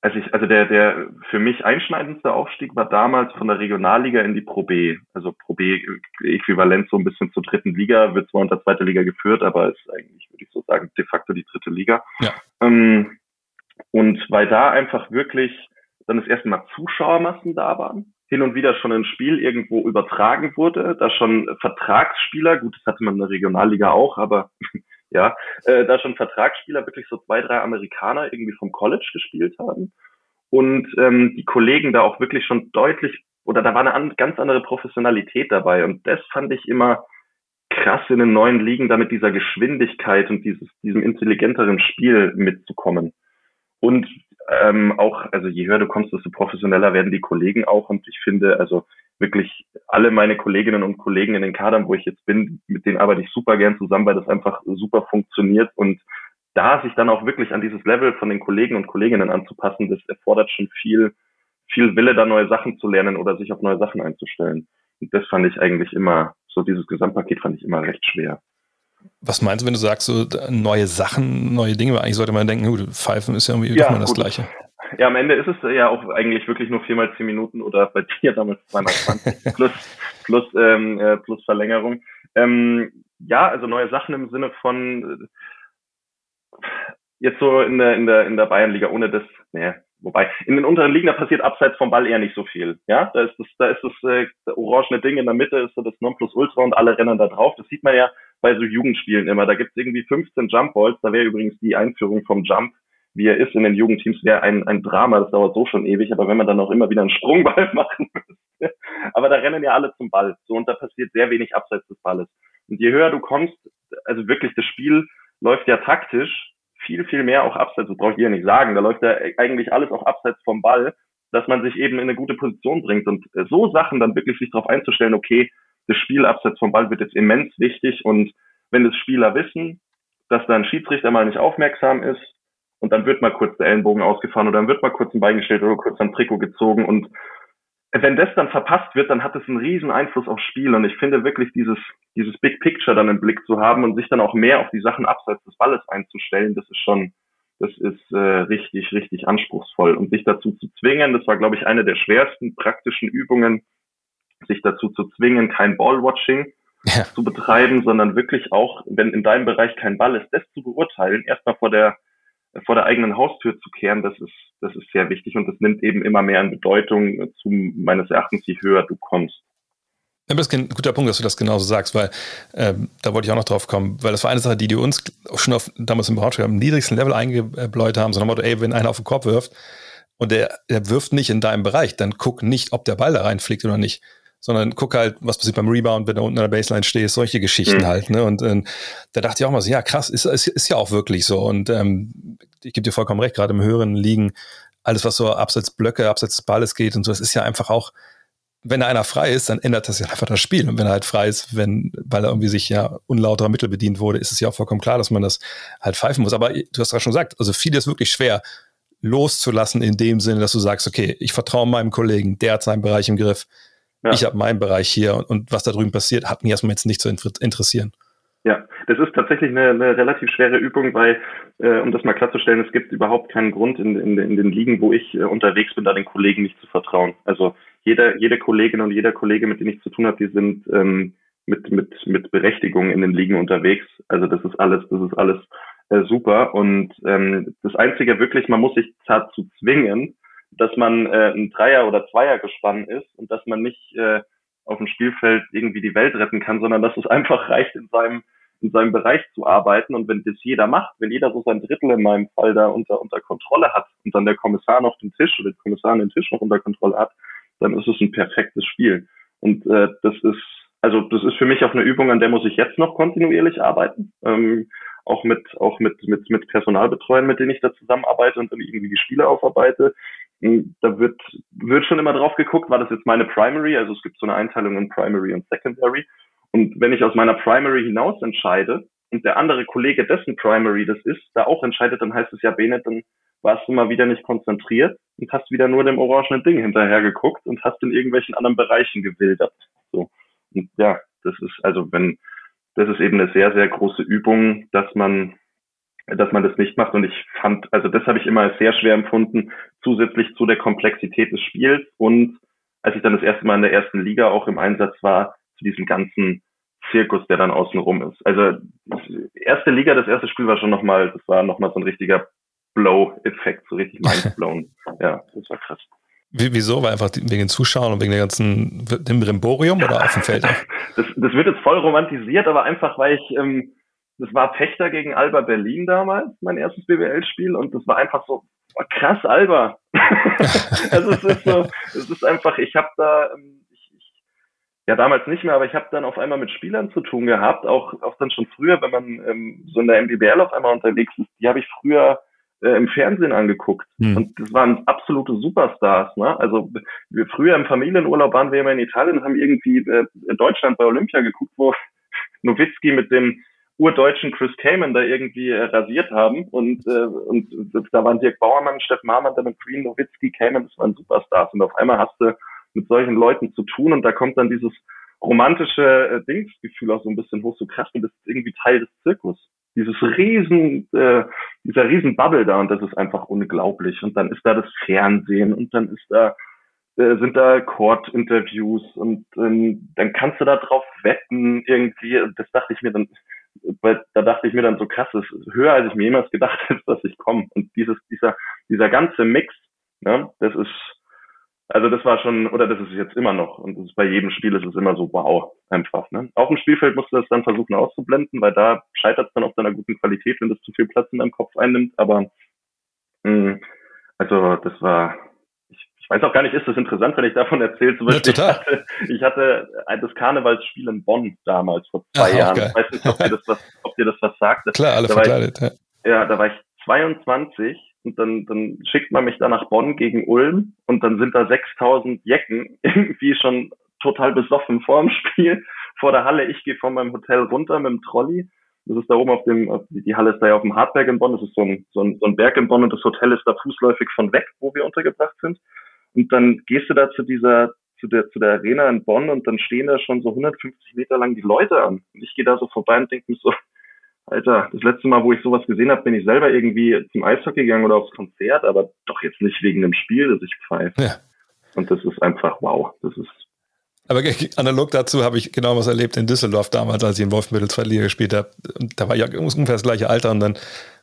also ich, also der, der für mich einschneidendste Aufstieg war damals von der Regionalliga in die Pro B. Also Pro B äquivalent so ein bisschen zur dritten Liga, wird zwar unter zweiter Liga geführt, aber ist eigentlich, würde ich so sagen, de facto die dritte Liga. Ja. Ähm, und weil da einfach wirklich dann das erste Mal Zuschauermassen da waren, hin und wieder schon ein Spiel irgendwo übertragen wurde, da schon Vertragsspieler, gut, das hatte man in der Regionalliga auch, aber ja, äh, da schon Vertragsspieler wirklich so zwei, drei Amerikaner irgendwie vom College gespielt haben und ähm, die Kollegen da auch wirklich schon deutlich oder da war eine an, ganz andere Professionalität dabei und das fand ich immer krass in den neuen Ligen, da mit dieser Geschwindigkeit und dieses, diesem intelligenteren Spiel mitzukommen. Und ähm, auch, also je höher du kommst, desto professioneller werden die Kollegen auch. Und ich finde, also wirklich alle meine Kolleginnen und Kollegen in den Kadern, wo ich jetzt bin, mit denen arbeite ich super gern zusammen, weil das einfach super funktioniert und da sich dann auch wirklich an dieses Level von den Kollegen und Kolleginnen anzupassen, das erfordert schon viel, viel Wille, da neue Sachen zu lernen oder sich auf neue Sachen einzustellen. Und das fand ich eigentlich immer, so dieses Gesamtpaket fand ich immer recht schwer. Was meinst du, wenn du sagst, so neue Sachen, neue Dinge? Weil eigentlich sollte man denken, gut, Pfeifen ist ja irgendwie ja, das. Gleiche. Ja, am Ende ist es ja auch eigentlich wirklich nur viermal zehn Minuten oder bei dir damals zweimal zwanzig plus, plus, ähm, äh, plus Verlängerung. Ähm, ja, also neue Sachen im Sinne von äh, jetzt so in der, in der, in der Bayernliga, ohne das, naja, wobei, in den unteren Ligen, da passiert abseits vom Ball eher nicht so viel. Ja, da ist das, da ist das äh, orangene Ding in der Mitte, ist so das Nonplusultra und alle rennen da drauf. Das sieht man ja bei so Jugendspielen immer. Da gibt's irgendwie 15 Jump Balls, da wäre übrigens die Einführung vom Jump wie er ist in den Jugendteams, wäre ein, ein Drama, das dauert so schon ewig, aber wenn man dann auch immer wieder einen Sprungball machen müsste. Aber da rennen ja alle zum Ball. So, und da passiert sehr wenig abseits des Balles. Und je höher du kommst, also wirklich, das Spiel läuft ja taktisch viel, viel mehr auch abseits, das brauche ich dir nicht sagen, da läuft ja eigentlich alles auch abseits vom Ball, dass man sich eben in eine gute Position bringt. Und äh, so Sachen dann wirklich sich darauf einzustellen, okay, das Spiel abseits vom Ball wird jetzt immens wichtig und wenn das Spieler wissen, dass da ein Schiedsrichter mal nicht aufmerksam ist und dann wird mal kurz der Ellenbogen ausgefahren oder dann wird mal kurz ein Bein gestellt oder kurz ein Trikot gezogen und wenn das dann verpasst wird, dann hat es einen riesen Einfluss aufs Spiel und ich finde wirklich dieses, dieses Big Picture dann im Blick zu haben und sich dann auch mehr auf die Sachen abseits des Balles einzustellen, das ist schon, das ist äh, richtig, richtig anspruchsvoll und sich dazu zu zwingen, das war glaube ich eine der schwersten praktischen Übungen, sich dazu zu zwingen, kein Ballwatching, ja. zu betreiben, sondern wirklich auch, wenn in deinem Bereich kein Ball ist, das zu beurteilen, erstmal vor der, vor der eigenen Haustür zu kehren, das ist, das ist sehr wichtig und das nimmt eben immer mehr an Bedeutung zu meines Erachtens, je höher du kommst. Ja, das ist ein guter Punkt, dass du das genauso sagst, weil ähm, da wollte ich auch noch drauf kommen, weil das war eine Sache, die die uns schon auf, damals im Braunschweig am niedrigsten Level eingebläut haben, sondern Motto, ey, wenn einer auf den Kopf wirft und der, der wirft nicht in deinem Bereich, dann guck nicht, ob der Ball da reinfliegt oder nicht, sondern guck halt, was passiert beim Rebound, wenn du unten an der Baseline stehst, solche Geschichten mhm. halt. Ne? Und äh, da dachte ich auch mal so, ja krass, ist, ist, ist ja auch wirklich so. Und ähm, ich gebe dir vollkommen recht, gerade im höheren Liegen, alles, was so abseits Blöcke, abseits des Balles geht und so, das ist ja einfach auch, wenn da einer frei ist, dann ändert das ja einfach das Spiel. Und wenn er halt frei ist, wenn, weil er irgendwie sich ja unlauterer Mittel bedient wurde, ist es ja auch vollkommen klar, dass man das halt pfeifen muss. Aber du hast gerade schon gesagt, also viel ist wirklich schwer loszulassen in dem Sinne, dass du sagst, okay, ich vertraue meinem Kollegen, der hat seinen Bereich im Griff, ja. Ich habe meinen Bereich hier und, und, was da drüben passiert, hat mich erstmal jetzt nicht zu interessieren. Ja, das ist tatsächlich eine, eine relativ schwere Übung, weil, äh, um das mal klarzustellen, es gibt überhaupt keinen Grund in, in, in den Ligen, wo ich äh, unterwegs bin, da den Kollegen nicht zu vertrauen. Also jeder, jede Kollegin und jeder Kollege, mit dem ich zu tun habe, die sind ähm, mit, mit, mit Berechtigung in den Ligen unterwegs. Also das ist alles, das ist alles äh, super. Und ähm, das Einzige wirklich, man muss sich dazu zwingen, dass man äh, ein Dreier- oder Zweier-Gespann ist und dass man nicht äh, auf dem Spielfeld irgendwie die Welt retten kann, sondern dass es einfach reicht, in seinem, in seinem Bereich zu arbeiten. Und wenn das jeder macht, wenn jeder so sein Drittel in meinem Fall da unter, unter Kontrolle hat und dann der Kommissar noch den Tisch oder der Kommissar den Tisch noch unter Kontrolle hat, dann ist es ein perfektes Spiel. Und äh, das ist, also das ist für mich auch eine Übung, an der muss ich jetzt noch kontinuierlich arbeiten. Ähm, auch mit, auch mit, mit, mit Personalbetreuern, mit denen ich da zusammenarbeite und dann irgendwie die Spiele aufarbeite. Hm, da wird, wird schon immer drauf geguckt, war das jetzt meine Primary, also es gibt so eine Einteilung in Primary und Secondary. Und wenn ich aus meiner Primary hinaus entscheide und der andere Kollege, dessen Primary das ist, da auch entscheidet, dann heißt es ja, Bene, dann warst du mal wieder nicht konzentriert und hast wieder nur dem orangenen Ding hinterher geguckt und hast in irgendwelchen anderen Bereichen gewildert. So. Und ja, das ist, also wenn, das ist eben eine sehr, sehr große Übung, dass man dass man das nicht macht. Und ich fand, also das habe ich immer sehr schwer empfunden, zusätzlich zu der Komplexität des Spiels und als ich dann das erste Mal in der ersten Liga auch im Einsatz war, zu diesem ganzen Zirkus, der dann außen rum ist. Also erste Liga, das erste Spiel war schon nochmal, das war nochmal so ein richtiger Blow-Effekt, so richtig mindblown. ja, das war krass. Wieso? Weil einfach wegen den Zuschauern und wegen der ganzen, dem Brimborium oder auf dem Feld? das, das wird jetzt voll romantisiert, aber einfach, weil ich ähm, das war Fechter gegen Alba Berlin damals, mein erstes BWL-Spiel, und das war einfach so, oh, krass, Alba. also es ist so, es ist einfach, ich habe da, ähm, ich, ich, ja damals nicht mehr, aber ich habe dann auf einmal mit Spielern zu tun gehabt, auch, auch dann schon früher, wenn man ähm, so in der MBBL auf einmal unterwegs ist, die habe ich früher äh, im Fernsehen angeguckt. Hm. Und das waren absolute Superstars. Ne? Also wir früher im Familienurlaub waren wir immer in Italien und haben irgendwie äh, Deutschland bei Olympia geguckt, wo Nowitzki mit dem urdeutschen Chris Kamen da irgendwie äh, rasiert haben. Und, äh, und da waren Dirk Bauermann, Steff Marmann, damit Green, Nowitzki, Kamen, das waren Superstars. Und auf einmal hast du mit solchen Leuten zu tun und da kommt dann dieses romantische äh, Dingsgefühl auch so ein bisschen hoch, so krass, du bist irgendwie Teil des Zirkus. Dieses riesen, äh, dieser riesen Bubble da und das ist einfach unglaublich. Und dann ist da das Fernsehen und dann ist da äh, sind da Court-Interviews und ähm, dann kannst du da drauf wetten irgendwie. Das dachte ich mir dann, weil da dachte ich mir dann so krass, das ist höher, als ich mir jemals gedacht hätte, dass ich komme. Und dieses, dieser, dieser ganze Mix, ne, das ist, also das war schon, oder das ist jetzt immer noch, und das ist bei jedem Spiel ist es immer so, wow, einfach. Ne? Auf dem Spielfeld musst du das dann versuchen auszublenden, weil da scheitert es dann auf deiner guten Qualität, wenn das zu viel Platz in deinem Kopf einnimmt, aber Mhm. Also das war, ich, weiß auch gar nicht, ist das interessant, wenn ich davon erzähle. Zum Beispiel, ja, ich, hatte, ich hatte das Karnevalsspiel in Bonn damals vor zwei Ach, Jahren. Ich weiß nicht, ob dir das was, ob dir das was sagt. Klar, alle verkleidet. Ich, ja. ja, da war ich 22 und dann, dann schickt man mich da nach Bonn gegen Ulm und dann sind da 6000 Jecken irgendwie schon total besoffen vor dem Spiel, vor der Halle. Ich gehe von meinem Hotel runter mit dem Trolley. Das ist da oben auf dem, auf die Halle ist da ja auf dem Hartberg in Bonn. Das ist so ein, so, ein, so ein Berg in Bonn und das Hotel ist da fußläufig von weg, wo wir untergebracht sind. Und dann gehst du da zu dieser, zu der, zu der Arena in Bonn und dann stehen da schon so 150 Meter lang die Leute an. Und ich gehe da so vorbei und denke mir so, Alter, das letzte Mal, wo ich sowas gesehen habe, bin ich selber irgendwie zum Eishockey gegangen oder aufs Konzert, aber doch jetzt nicht wegen dem Spiel, das ich pfeife. Ja. Und das ist einfach wow. Das ist. Aber analog dazu habe ich genau was erlebt in Düsseldorf damals, als ich in Wolfenbüttel zwei Liga gespielt habe. Da war ich ungefähr das gleiche Alter und dann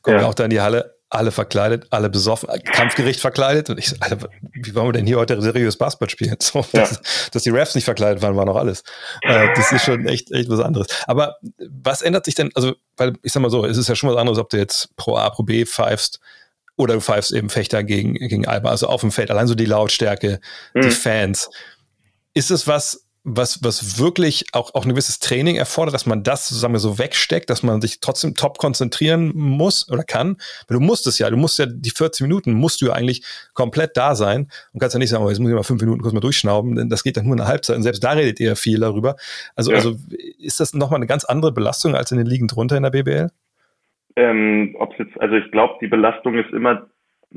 kommen ja. wir auch da in die Halle alle verkleidet, alle besoffen, Kampfgericht verkleidet. Und ich so, Alter, wie wollen wir denn hier heute seriös Basketball spielen? So, ja. dass, dass, die Refs nicht verkleidet waren, war noch alles. Äh, das ist schon echt, echt was anderes. Aber was ändert sich denn, also, weil ich sag mal so, es ist ja schon was anderes, ob du jetzt Pro A, Pro B pfeifst oder du pfeifst eben Fechter gegen, gegen Alba, also auf dem Feld, allein so die Lautstärke, mhm. die Fans. Ist es was, was, was wirklich auch, auch ein gewisses Training erfordert, dass man das sagen wir, so wegsteckt, dass man sich trotzdem top konzentrieren muss oder kann. Weil du musst es ja, du musst ja die 40 Minuten musst du ja eigentlich komplett da sein und kannst ja nicht sagen, oh, jetzt muss ich mal fünf Minuten kurz mal durchschnauben, denn das geht dann nur eine Halbzeit und selbst da redet ihr viel darüber. Also, ja. also ist das nochmal eine ganz andere Belastung als in den Ligen drunter in der BBL? Ähm, ob's jetzt, also ich glaube, die Belastung ist immer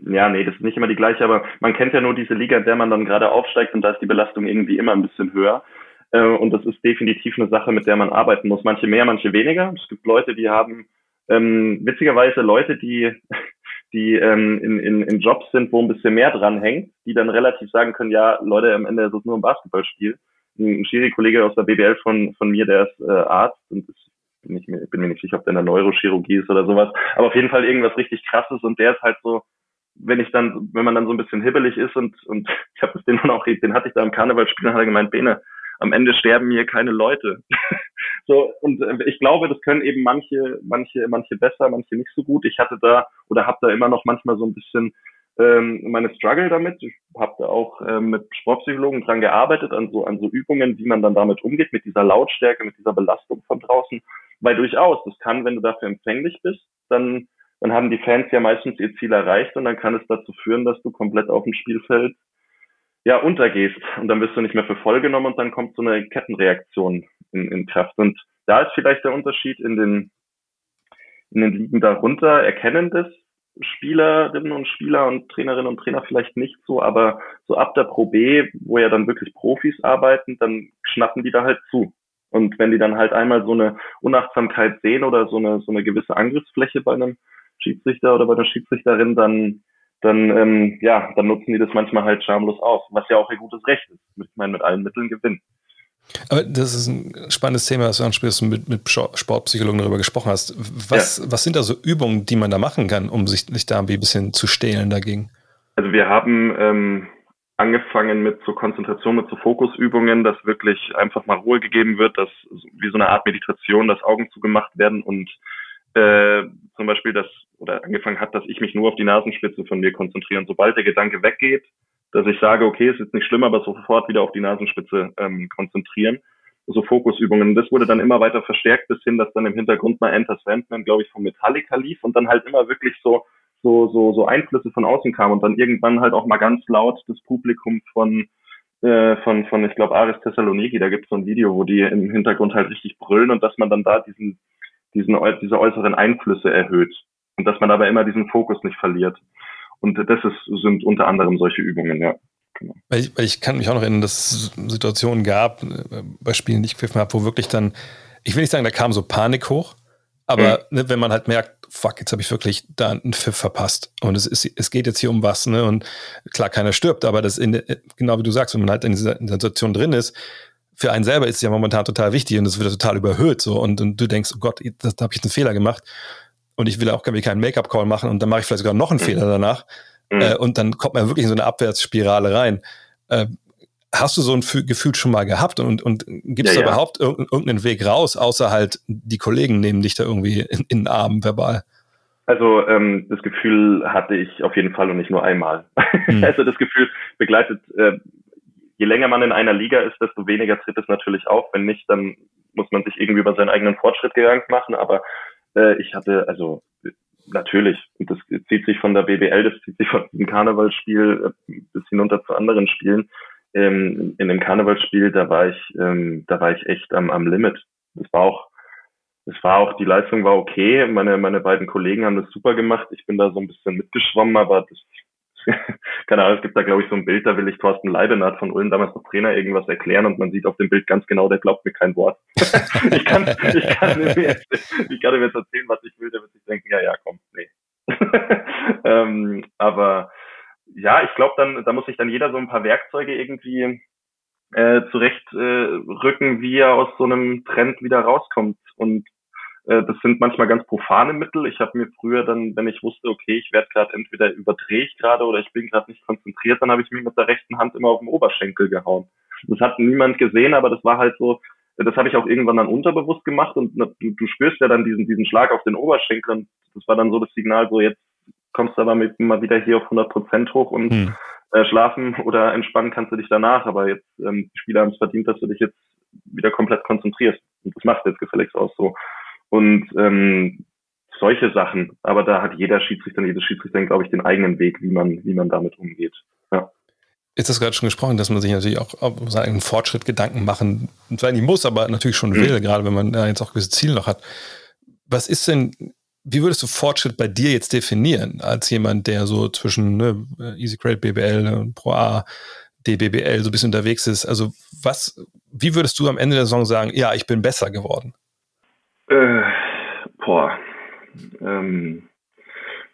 ja, nee, das ist nicht immer die gleiche, aber man kennt ja nur diese Liga, in der man dann gerade aufsteigt und da ist die Belastung irgendwie immer ein bisschen höher. Äh, und das ist definitiv eine Sache, mit der man arbeiten muss. Manche mehr, manche weniger. Es gibt Leute, die haben ähm, witzigerweise Leute, die die ähm, in, in, in Jobs sind, wo ein bisschen mehr dran hängt, die dann relativ sagen können, ja, Leute, am Ende ist es nur ein Basketballspiel. Ein, ein Schiri-Kollege aus der BBL von, von mir, der ist äh, Arzt und ist, bin, ich mir, bin mir nicht sicher, ob der in der Neurochirurgie ist oder sowas, aber auf jeden Fall irgendwas richtig krasses und der ist halt so, wenn ich dann, wenn man dann so ein bisschen hibbelig ist und, und ich habe das den dann auch, den hatte ich da im Karnevalspiel, hat er gemeint, Bene, am Ende sterben hier keine Leute. so, und äh, ich glaube, das können eben manche, manche, manche besser, manche nicht so gut. Ich hatte da oder habe da immer noch manchmal so ein bisschen ähm, meine Struggle damit. Ich habe da auch ähm, mit Sportpsychologen dran gearbeitet, an so, an so Übungen, wie man dann damit umgeht, mit dieser Lautstärke, mit dieser Belastung von draußen. Weil durchaus, das kann, wenn du dafür empfänglich bist, dann, dann haben die Fans ja meistens ihr Ziel erreicht und dann kann es dazu führen, dass du komplett auf dem Spielfeld ja, untergehst und dann wirst du nicht mehr für voll genommen und dann kommt so eine Kettenreaktion in, in Kraft. Und da ist vielleicht der Unterschied in den, in den Ligen darunter, erkennen das Spielerinnen und Spieler und Trainerinnen und Trainer vielleicht nicht so, aber so ab der Pro B, wo ja dann wirklich Profis arbeiten, dann schnappen die da halt zu. Und wenn die dann halt einmal so eine Unachtsamkeit sehen oder so eine, so eine gewisse Angriffsfläche bei einem Schiedsrichter oder bei einer Schiedsrichterin, dann dann, ähm, ja, dann nutzen die das manchmal halt schamlos aus, was ja auch ihr gutes Recht ist. Ich meine, mit allen Mitteln gewinnen. Aber das ist ein spannendes Thema, was du ansprichst und mit, mit Sportpsychologen darüber gesprochen hast. Was, ja. was sind da so Übungen, die man da machen kann, um sich, sich da ein bisschen zu stehlen dagegen? Also wir haben ähm, angefangen mit so Konzentration, mit so Fokusübungen, dass wirklich einfach mal Ruhe gegeben wird, dass wie so eine Art Meditation, dass Augen zugemacht werden und äh, zum Beispiel das oder angefangen hat, dass ich mich nur auf die Nasenspitze von mir konzentriere. Und sobald der Gedanke weggeht, dass ich sage, okay, ist nicht schlimm, aber sofort wieder auf die Nasenspitze ähm, konzentrieren. So Fokusübungen. Das wurde dann immer weiter verstärkt, bis hin, dass dann im Hintergrund mal Enter Sandman, glaube ich, von Metallica lief und dann halt immer wirklich so, so, so, so Einflüsse von außen kamen und dann irgendwann halt auch mal ganz laut das Publikum von, äh, von, von, ich glaube, Aris Thessaloniki, da gibt es so ein Video, wo die im Hintergrund halt richtig brüllen und dass man dann da diesen, diesen, diese äußeren Einflüsse erhöht und dass man aber immer diesen Fokus nicht verliert. Und das ist, sind unter anderem solche Übungen, ja. Genau. Weil, ich, weil ich kann mich auch noch erinnern, dass es Situationen gab, äh, bei Spielen, die ich gepfiffen habe, wo wirklich dann, ich will nicht sagen, da kam so Panik hoch, aber mhm. ne, wenn man halt merkt, fuck, jetzt habe ich wirklich da einen Pfiff verpasst und es, ist, es geht jetzt hier um was, ne? Und klar, keiner stirbt, aber das in, genau wie du sagst, wenn man halt in dieser Situation drin ist, für einen selber ist es ja momentan total wichtig und es wird total überhöht so und, und du denkst, oh Gott, da habe ich einen Fehler gemacht und ich will auch keinen Make-up-Call machen und dann mache ich vielleicht sogar noch einen mhm. Fehler danach mhm. äh, und dann kommt man wirklich in so eine Abwärtsspirale rein. Äh, hast du so ein Gefühl schon mal gehabt und, und gibt es ja, da ja. überhaupt irgendeinen Weg raus, außer halt die Kollegen nehmen dich da irgendwie in, in den Arm verbal? Also ähm, das Gefühl hatte ich auf jeden Fall und nicht nur einmal. Mhm. Also das Gefühl begleitet, äh, je länger man in einer Liga ist, desto weniger tritt es natürlich auf. Wenn nicht, dann muss man sich irgendwie über seinen eigenen Fortschritt Gedanken machen. Aber äh, ich hatte, also natürlich, und das zieht sich von der BBL, das zieht sich von diesem Karnevalsspiel äh, bis hinunter zu anderen Spielen. Ähm, in dem Karnevalsspiel, da war ich, ähm, da war ich echt am, am Limit. Das war auch, das war auch, die Leistung war okay. Meine, meine beiden Kollegen haben das super gemacht. Ich bin da so ein bisschen mitgeschwommen, aber das, keine Ahnung, es gibt da glaube ich so ein Bild, da will ich Thorsten Leibenhardt von Ulm damals noch Trainer irgendwas erklären und man sieht auf dem Bild ganz genau, der glaubt mir kein Wort. ich, kann, ich, kann mir jetzt, ich kann ihm jetzt erzählen, was ich will, der wird sich denken, ja, ja, komm, nee. ähm, aber ja, ich glaube dann, da muss sich dann jeder so ein paar Werkzeuge irgendwie äh, zurecht äh, rücken, wie er aus so einem Trend wieder rauskommt. Und das sind manchmal ganz profane Mittel. Ich habe mir früher dann, wenn ich wusste, okay, ich werde gerade entweder überdrehe ich gerade oder ich bin gerade nicht konzentriert, dann habe ich mir mit der rechten Hand immer auf den Oberschenkel gehauen. Das hat niemand gesehen, aber das war halt so, das habe ich auch irgendwann dann unterbewusst gemacht und du, du spürst ja dann diesen, diesen Schlag auf den Oberschenkel und das war dann so das Signal, so jetzt kommst du aber mit, mal wieder hier auf 100 Prozent hoch und hm. äh, schlafen oder entspannen kannst du dich danach. Aber jetzt, ähm, die Spieler haben es verdient, dass du dich jetzt wieder komplett konzentrierst. Und das macht jetzt gefälligst auch so. Und ähm, solche Sachen. Aber da hat jeder Schiedsrichter, jedes Schiedsrichter, glaube ich, den eigenen Weg, wie man, wie man damit umgeht. Ja. Jetzt hast du gerade schon gesprochen, dass man sich natürlich auch auf seinen Fortschritt Gedanken machen, zwar nicht muss, aber natürlich schon mhm. will, gerade wenn man da jetzt auch gewisse Ziele noch hat. Was ist denn, wie würdest du Fortschritt bei dir jetzt definieren, als jemand, der so zwischen ne, Easy Credit BBL, Pro A, DBBL so ein bisschen unterwegs ist? Also was, wie würdest du am Ende der Saison sagen, ja, ich bin besser geworden? Äh, boah. Ähm,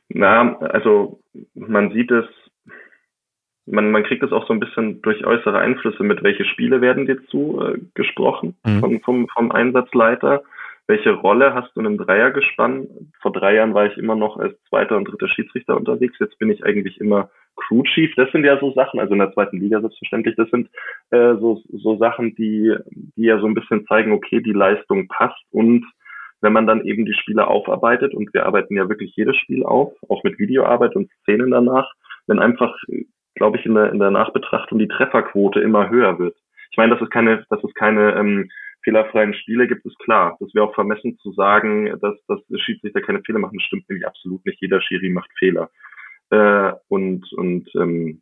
na, also man sieht es, man, man kriegt es auch so ein bisschen durch äußere Einflüsse mit, welche Spiele werden dir zugesprochen äh, mhm. vom, vom, vom Einsatzleiter. Welche Rolle hast du in einem Dreiergespann? Vor drei Jahren war ich immer noch als zweiter und dritter Schiedsrichter unterwegs. Jetzt bin ich eigentlich immer Crew Chief. Das sind ja so Sachen, also in der zweiten Liga selbstverständlich, das sind äh, so, so Sachen, die, die ja so ein bisschen zeigen, okay, die Leistung passt und wenn man dann eben die Spiele aufarbeitet, und wir arbeiten ja wirklich jedes Spiel auf, auch mit Videoarbeit und Szenen danach, wenn einfach, glaube ich, in der, in der Nachbetrachtung die Trefferquote immer höher wird. Ich meine, dass es keine, dass es keine ähm, fehlerfreien Spiele gibt, ist klar. Das wäre auch vermessen zu sagen, dass, dass Schiedsrichter keine Fehler machen. Stimmt nämlich absolut nicht. Jeder Schiri macht Fehler. Äh, und und ähm,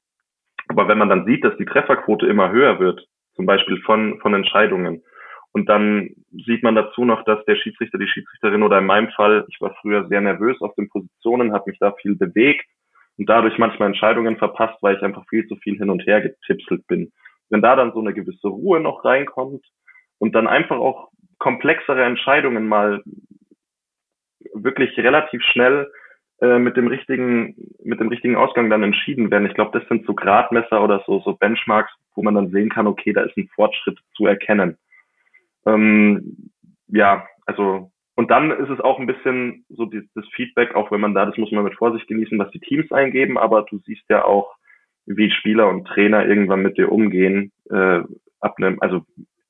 aber wenn man dann sieht, dass die Trefferquote immer höher wird, zum Beispiel von, von Entscheidungen, und dann sieht man dazu noch, dass der Schiedsrichter, die Schiedsrichterin oder in meinem Fall, ich war früher sehr nervös auf den Positionen, habe mich da viel bewegt und dadurch manchmal Entscheidungen verpasst, weil ich einfach viel zu viel hin und her getipselt bin. Wenn da dann so eine gewisse Ruhe noch reinkommt und dann einfach auch komplexere Entscheidungen mal wirklich relativ schnell äh, mit dem richtigen mit dem richtigen Ausgang dann entschieden werden. Ich glaube, das sind so Gradmesser oder so so Benchmarks, wo man dann sehen kann, okay, da ist ein Fortschritt zu erkennen. Ähm, ja, also und dann ist es auch ein bisschen so die, das Feedback, auch wenn man da, das muss man mit Vorsicht genießen, was die Teams eingeben, aber du siehst ja auch, wie Spieler und Trainer irgendwann mit dir umgehen, äh, ab einem, also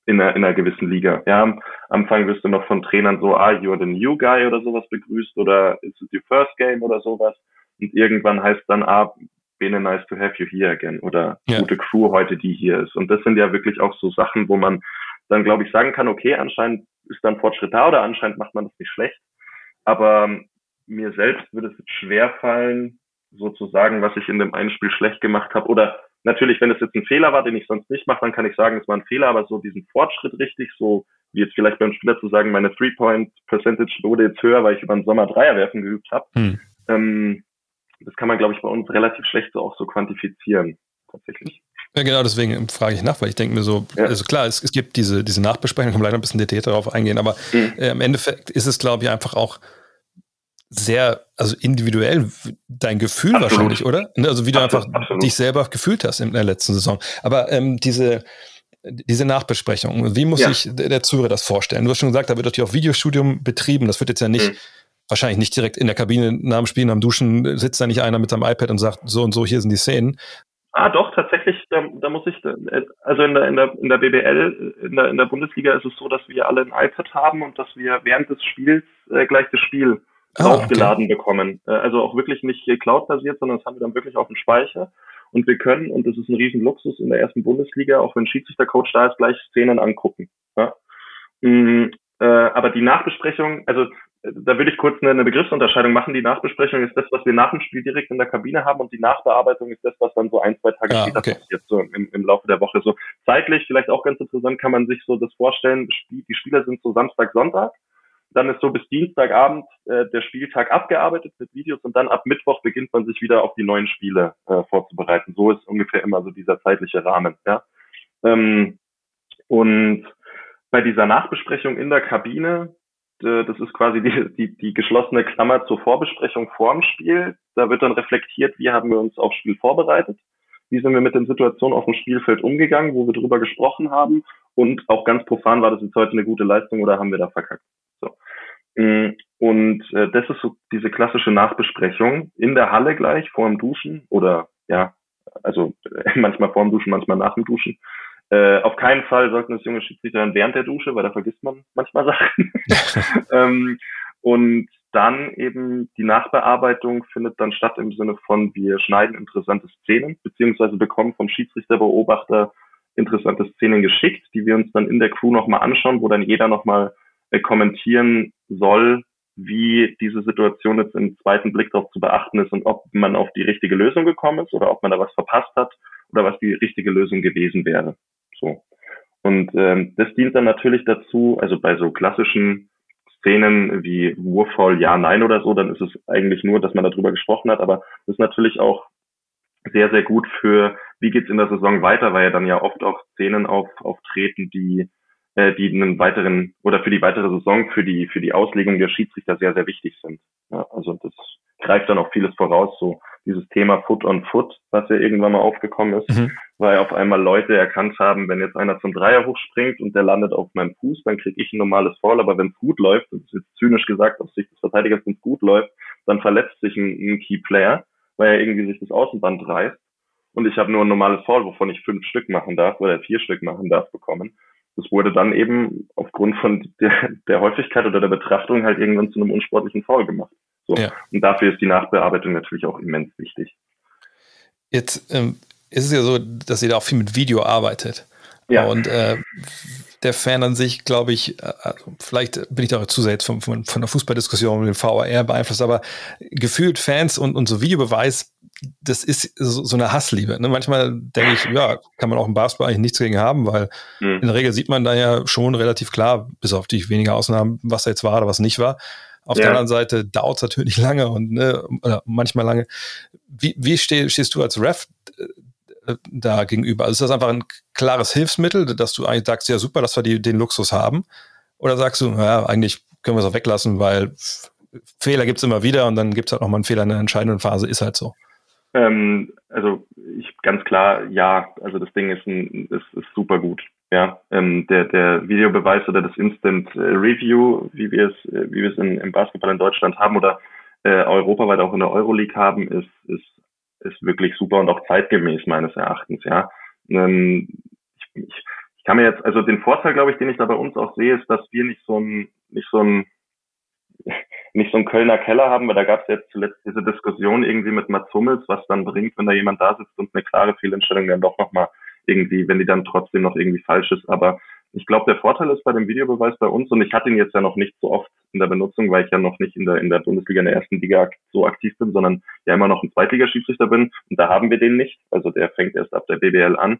in einer, in einer gewissen Liga. Ja, am Anfang wirst du noch von Trainern so, ah, you're the new guy oder sowas begrüßt oder is it your first game oder sowas. Und irgendwann heißt dann, ah, bene nice to have you here again oder ja. gute Crew heute, die hier ist. Und das sind ja wirklich auch so Sachen, wo man dann, glaube ich, sagen kann, okay, anscheinend ist dann Fortschritt da oder anscheinend macht man das nicht schlecht. Aber mir selbst würde es schwer fallen, sozusagen, was ich in dem einen Spiel schlecht gemacht habe. Oder natürlich, wenn es jetzt ein Fehler war, den ich sonst nicht mache, dann kann ich sagen, es war ein Fehler, aber so diesen Fortschritt richtig, so wie jetzt vielleicht beim Spieler zu sagen, meine Three-Point-Percentage wurde jetzt höher, weil ich über den Sommer Dreierwerfen geübt habe. Hm. Ähm, das kann man, glaube ich, bei uns relativ schlecht so auch so quantifizieren, tatsächlich. Ja, genau, deswegen frage ich nach, weil ich denke mir so, ja. also klar, es, es, gibt diese, diese Nachbesprechung, kann leider ein bisschen detailliert darauf eingehen, aber mhm. äh, im Endeffekt ist es, glaube ich, einfach auch sehr, also individuell dein Gefühl absolut. wahrscheinlich, oder? Ne, also wie du absolut, einfach absolut. dich selber gefühlt hast in der letzten Saison. Aber ähm, diese, diese Nachbesprechung, wie muss ja. sich der, der Zuhörer das vorstellen? Du hast schon gesagt, da wird natürlich auch Videostudium betrieben. Das wird jetzt ja nicht, mhm. wahrscheinlich nicht direkt in der Kabine nach dem Spielen, am Duschen sitzt da nicht einer mit seinem iPad und sagt, so und so, hier sind die Szenen, Ah, doch, tatsächlich, da, da muss ich, also in der, in der, in der BBL, in der, in der Bundesliga ist es so, dass wir alle ein iPad haben und dass wir während des Spiels äh, gleich das Spiel draufgeladen okay. bekommen. Äh, also auch wirklich nicht Cloud-basiert, sondern das haben wir dann wirklich auf dem Speicher. Und wir können, und das ist ein riesen Luxus in der ersten Bundesliga, auch wenn Schiedsrichtercoach da ist, gleich Szenen angucken. Ja? Mm, äh, aber die Nachbesprechung, also da würde ich kurz eine, Begriffsunterscheidung machen. Die Nachbesprechung ist das, was wir nach dem Spiel direkt in der Kabine haben und die Nachbearbeitung ist das, was dann so ein, zwei Tage ah, später okay. passiert, so im, im Laufe der Woche. So zeitlich, vielleicht auch ganz interessant, kann man sich so das vorstellen, die Spieler sind so Samstag, Sonntag dann ist so bis Dienstagabend äh, der Spieltag abgearbeitet mit Videos und dann ab Mittwoch beginnt man sich wieder auf die neuen Spiele äh, vorzubereiten. So ist ungefähr immer so dieser zeitliche Rahmen. Ja? Ähm, und bei dieser Nachbesprechung in der Kabine, äh, das ist quasi die, die, die geschlossene Klammer zur Vorbesprechung vorm Spiel. Da wird dann reflektiert, wie haben wir uns aufs Spiel vorbereitet, wie sind wir mit den Situationen auf dem Spielfeld umgegangen, wo wir drüber gesprochen haben und auch ganz profan, war das jetzt heute eine gute Leistung oder haben wir da verkackt? So. Mm, und äh, das ist so diese klassische Nachbesprechung in der Halle gleich vor dem Duschen oder ja, also manchmal vor dem Duschen, manchmal nach dem Duschen. Äh, auf keinen Fall sollten das junge Schiedsrichter während der Dusche, weil da vergisst man manchmal Sachen. ähm, und dann eben die Nachbearbeitung findet dann statt im Sinne von, wir schneiden interessante Szenen, beziehungsweise bekommen vom Schiedsrichterbeobachter interessante Szenen geschickt, die wir uns dann in der Crew nochmal anschauen, wo dann jeder nochmal äh, kommentieren soll, wie diese Situation jetzt im zweiten Blick darauf zu beachten ist und ob man auf die richtige Lösung gekommen ist oder ob man da was verpasst hat oder was die richtige Lösung gewesen wäre. So. Und ähm, das dient dann natürlich dazu, also bei so klassischen Szenen wie Wurfvoll, ja, nein oder so, dann ist es eigentlich nur, dass man darüber gesprochen hat, aber das ist natürlich auch sehr, sehr gut für, wie geht's in der Saison weiter, weil ja dann ja oft auch Szenen auf, auftreten, die äh, die einen weiteren oder für die weitere Saison, für die, für die Auslegung der Schiedsrichter sehr, sehr wichtig sind. Ja, also das greift dann auch vieles voraus, so dieses Thema Foot on Foot, was ja irgendwann mal aufgekommen ist, mhm. weil auf einmal Leute erkannt haben, wenn jetzt einer zum Dreier hochspringt und der landet auf meinem Fuß, dann kriege ich ein normales Foul, aber wenn es gut läuft, das ist jetzt zynisch gesagt aus Sicht des Verteidigers, wenn es gut läuft, dann verletzt sich ein, ein Key Player, weil er irgendwie sich das Außenband reißt und ich habe nur ein normales Foul, wovon ich fünf Stück machen darf oder vier Stück machen darf bekommen das wurde dann eben aufgrund von der, der Häufigkeit oder der Betrachtung halt irgendwann zu einem unsportlichen Foul gemacht. So. Ja. Und dafür ist die Nachbearbeitung natürlich auch immens wichtig. Jetzt ähm, ist es ja so, dass ihr da auch viel mit Video arbeitet. Ja. Und äh, der Fan an sich, glaube ich, äh, also vielleicht bin ich da zu sehr jetzt von, von, von der Fußballdiskussion mit dem VAR beeinflusst, aber gefühlt Fans und, und so Videobeweis, das ist so, so eine Hassliebe. Ne? Manchmal denke ich, ja, kann man auch im Basketball eigentlich nichts gegen haben, weil mhm. in der Regel sieht man da ja schon relativ klar, bis auf die wenigen Ausnahmen, was da jetzt war oder was nicht war. Auf ja. der anderen Seite dauert es natürlich lange und ne, oder manchmal lange. Wie, wie steh, stehst du als Ref äh, da gegenüber? Also ist das einfach ein klares Hilfsmittel, dass du eigentlich sagst, ja super, dass wir die, den Luxus haben? Oder sagst du, ja, eigentlich können wir es auch weglassen, weil Fehler gibt es immer wieder und dann gibt es halt nochmal einen Fehler in der entscheidenden Phase, ist halt so. Ähm, also ich ganz klar, ja, also das Ding ist, ein, ist, ist super gut. Ja, ähm, der, der Videobeweis oder das Instant äh, Review, wie wir es, äh, wie wir es in, im Basketball in Deutschland haben oder äh, europaweit auch in der Euroleague haben, ist, ist, ist wirklich super und auch zeitgemäß meines Erachtens. Ja, ähm, ich, ich, ich kann mir jetzt, also den Vorteil, glaube ich, den ich da bei uns auch sehe, ist, dass wir nicht so ein, nicht so ein nicht so einen Kölner Keller haben, weil da gab es jetzt zuletzt diese Diskussion irgendwie mit Mats Hummels, was dann bringt, wenn da jemand da sitzt und eine klare Fehlentstellung dann doch nochmal irgendwie, wenn die dann trotzdem noch irgendwie falsch ist. Aber ich glaube, der Vorteil ist bei dem Videobeweis bei uns, und ich hatte ihn jetzt ja noch nicht so oft in der Benutzung, weil ich ja noch nicht in der, in der Bundesliga in der ersten Liga so aktiv bin, sondern ja immer noch ein Zweitligaschiedsrichter bin. Und da haben wir den nicht. Also der fängt erst ab der BBL an.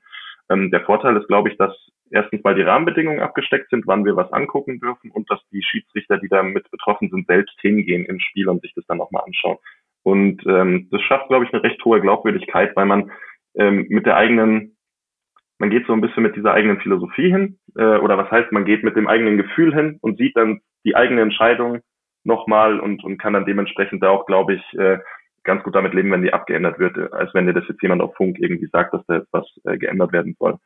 Ähm, der Vorteil ist, glaube ich, dass erstens mal die Rahmenbedingungen abgesteckt sind, wann wir was angucken dürfen und dass die Schiedsrichter, die damit betroffen sind, selbst hingehen im Spiel und sich das dann nochmal anschauen. Und ähm, das schafft, glaube ich, eine recht hohe Glaubwürdigkeit, weil man ähm, mit der eigenen, man geht so ein bisschen mit dieser eigenen Philosophie hin, äh, oder was heißt, man geht mit dem eigenen Gefühl hin und sieht dann die eigene Entscheidung nochmal und, und kann dann dementsprechend da auch, glaube ich, äh, ganz gut damit leben, wenn die abgeändert wird, als wenn dir das jetzt jemand auf Funk irgendwie sagt, dass da jetzt was äh, geändert werden soll.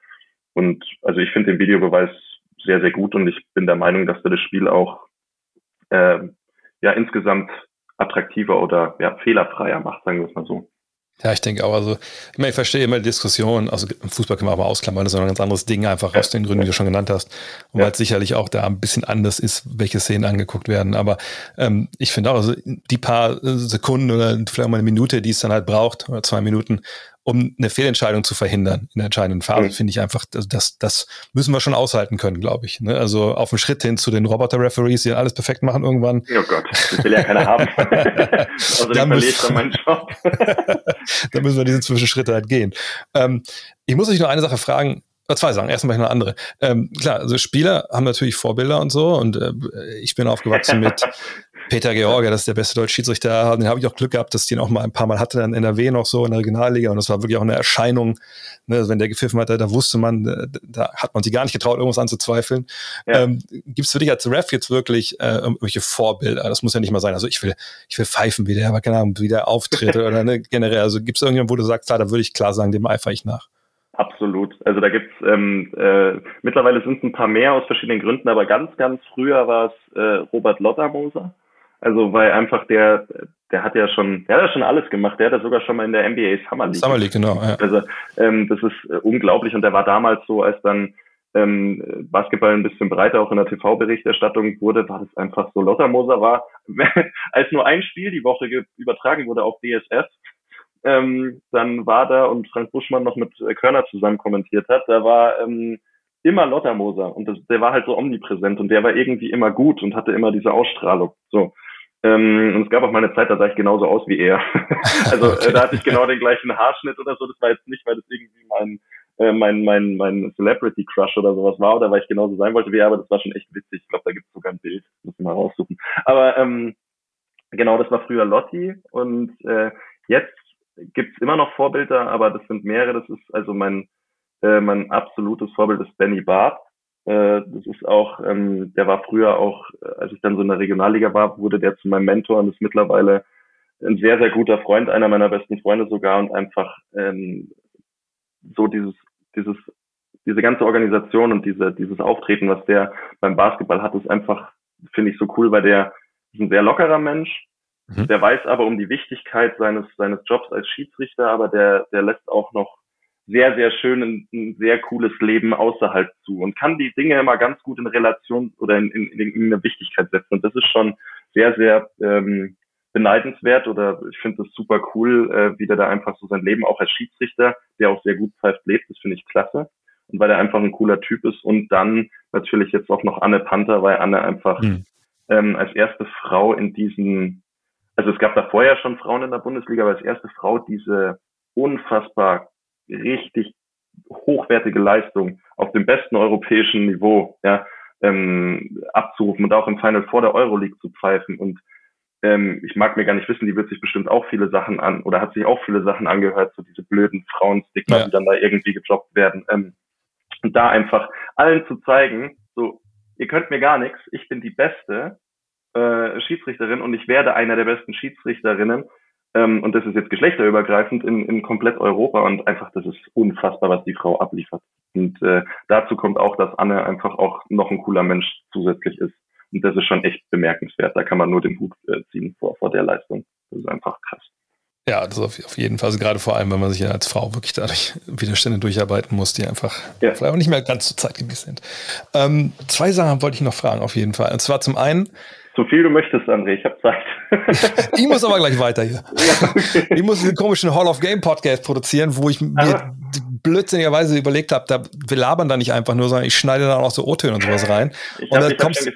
Und also ich finde den Videobeweis sehr, sehr gut und ich bin der Meinung, dass er das Spiel auch äh, ja insgesamt attraktiver oder ja, fehlerfreier macht, sagen wir es mal so. Ja, ich denke auch. Also, ich meine, ich verstehe immer die Diskussion. Also, im Fußball können wir aber ausklammern, das ist ein ganz anderes Ding, einfach aus den Gründen, die du schon genannt hast. Und ja. weil es sicherlich auch da ein bisschen anders ist, welche Szenen angeguckt werden. Aber ähm, ich finde auch, also die paar Sekunden oder vielleicht mal eine Minute, die es dann halt braucht, oder zwei Minuten, um eine Fehlentscheidung zu verhindern in der entscheidenden Phase, mhm. finde ich einfach, also das, das müssen wir schon aushalten können, glaube ich. Ne? Also auf dem Schritt hin zu den Roboter-Referees, die alles perfekt machen irgendwann. Oh Gott, das will ja keiner haben. also dann verliere ich dann meinen Job. dann müssen wir diese Zwischenschritte halt gehen. Ähm, ich muss euch nur eine Sache fragen, oder zwei Sachen, erstmal eine andere. Ähm, klar, also Spieler haben natürlich Vorbilder und so und äh, ich bin aufgewachsen mit Peter George, das ist der beste deutsche Schiedsrichter, den habe ich auch Glück gehabt, dass ich den auch mal ein paar Mal hatte, dann in NRW noch so in der Regionalliga und das war wirklich auch eine Erscheinung. Ne, also wenn der gepfiffen hat, da wusste man, äh, da hat man sich gar nicht getraut, irgendwas anzuzweifeln. Ja. Ähm, Gibt es für dich als Ref jetzt wirklich äh, irgendwelche Vorbilder? Das muss ja nicht mal sein. Also ich will, ich will pfeifen, wie der, aber keine Ahnung, wie der auftritt oder ne, generell. Also gibt es irgendjemanden, wo du sagst, klar, da würde ich klar sagen, dem eifere ich nach. Absolut. Also da gibt's ähm, äh, mittlerweile sind es ein paar mehr aus verschiedenen Gründen, aber ganz, ganz früher war es äh, Robert Lottermoser. Also weil einfach der, der hat ja schon, der hat ja schon alles gemacht. Der hat ja sogar schon mal in der NBA Summer League. Summer League, genau. Ja. Also ähm, das ist äh, unglaublich und der war damals so, als dann ähm, Basketball ein bisschen breiter auch in der TV-Berichterstattung wurde, war das einfach so. Lottermoser war, als nur ein Spiel die Woche übertragen wurde auf DSF, ähm, dann war da und Frank Buschmann noch mit Körner zusammen kommentiert hat, da war ähm, immer Lottermoser und das, der war halt so omnipräsent und der war irgendwie immer gut und hatte immer diese Ausstrahlung. So. Ähm, und es gab auch mal eine Zeit, da sah ich genauso aus wie er. also okay. äh, da hatte ich genau den gleichen Haarschnitt oder so. Das war jetzt nicht, weil das irgendwie mein äh, mein mein mein Celebrity Crush oder sowas war oder weil ich genauso sein wollte wie er, aber das war schon echt witzig. Ich glaube, da gibt es sogar ein Bild, muss ich mal raussuchen. Aber ähm, genau, das war früher Lotti und äh, jetzt gibt's immer noch Vorbilder, aber das sind mehrere. Das ist also mein äh, mein absolutes Vorbild ist Benny Barth. Äh, das ist auch, ähm, der war früher auch, äh, als ich dann so in der Regionalliga war, wurde der zu meinem Mentor und ist mittlerweile ein sehr, sehr guter Freund, einer meiner besten Freunde sogar und einfach ähm, so dieses, dieses, diese ganze Organisation und diese, dieses Auftreten, was der beim Basketball hat, ist einfach, finde ich so cool, weil der ist ein sehr lockerer Mensch, mhm. der weiß aber um die Wichtigkeit seines, seines Jobs als Schiedsrichter, aber der, der lässt auch noch sehr, sehr schön ein, ein, sehr cooles Leben außerhalb zu und kann die Dinge immer ganz gut in Relation oder in, in, in eine Wichtigkeit setzen. Und das ist schon sehr, sehr ähm, beneidenswert oder ich finde das super cool, äh, wie der da einfach so sein Leben auch als Schiedsrichter, der auch sehr gut pfeift, lebt. Das finde ich klasse. Und weil er einfach ein cooler Typ ist. Und dann natürlich jetzt auch noch Anne Panther, weil Anne einfach mhm. ähm, als erste Frau in diesen, also es gab da vorher schon Frauen in der Bundesliga, aber als erste Frau diese unfassbar richtig hochwertige Leistung auf dem besten europäischen Niveau ja, ähm, abzurufen und auch im Final vor der Euroleague zu pfeifen. Und ähm, ich mag mir gar nicht wissen, die wird sich bestimmt auch viele Sachen an oder hat sich auch viele Sachen angehört, so diese blöden Frauenstigma, ja. die dann da irgendwie gedroppt werden. Ähm, und da einfach allen zu zeigen, so, ihr könnt mir gar nichts, ich bin die beste äh, Schiedsrichterin und ich werde einer der besten Schiedsrichterinnen ähm, und das ist jetzt geschlechterübergreifend in, in komplett Europa und einfach, das ist unfassbar, was die Frau abliefert. Und äh, dazu kommt auch, dass Anne einfach auch noch ein cooler Mensch zusätzlich ist. Und das ist schon echt bemerkenswert. Da kann man nur den Hut äh, ziehen vor, vor der Leistung. Das ist einfach krass. Ja, das auf, auf jeden Fall. Also gerade vor allem, wenn man sich ja als Frau wirklich dadurch Widerstände durcharbeiten muss, die einfach ja. vielleicht auch nicht mehr ganz so zeitgemäß sind. Ähm, zwei Sachen wollte ich noch fragen, auf jeden Fall. Und zwar zum einen, so viel du möchtest, André, ich habe Zeit. ich muss aber gleich weiter hier. Ja, okay. Ich muss diesen komischen Hall of Game Podcast produzieren, wo ich mir blödsinnigerweise überlegt habe, da, wir labern da nicht einfach nur, sondern ich schneide da auch so O-Töne und sowas rein. Ich und hab, dann kommst,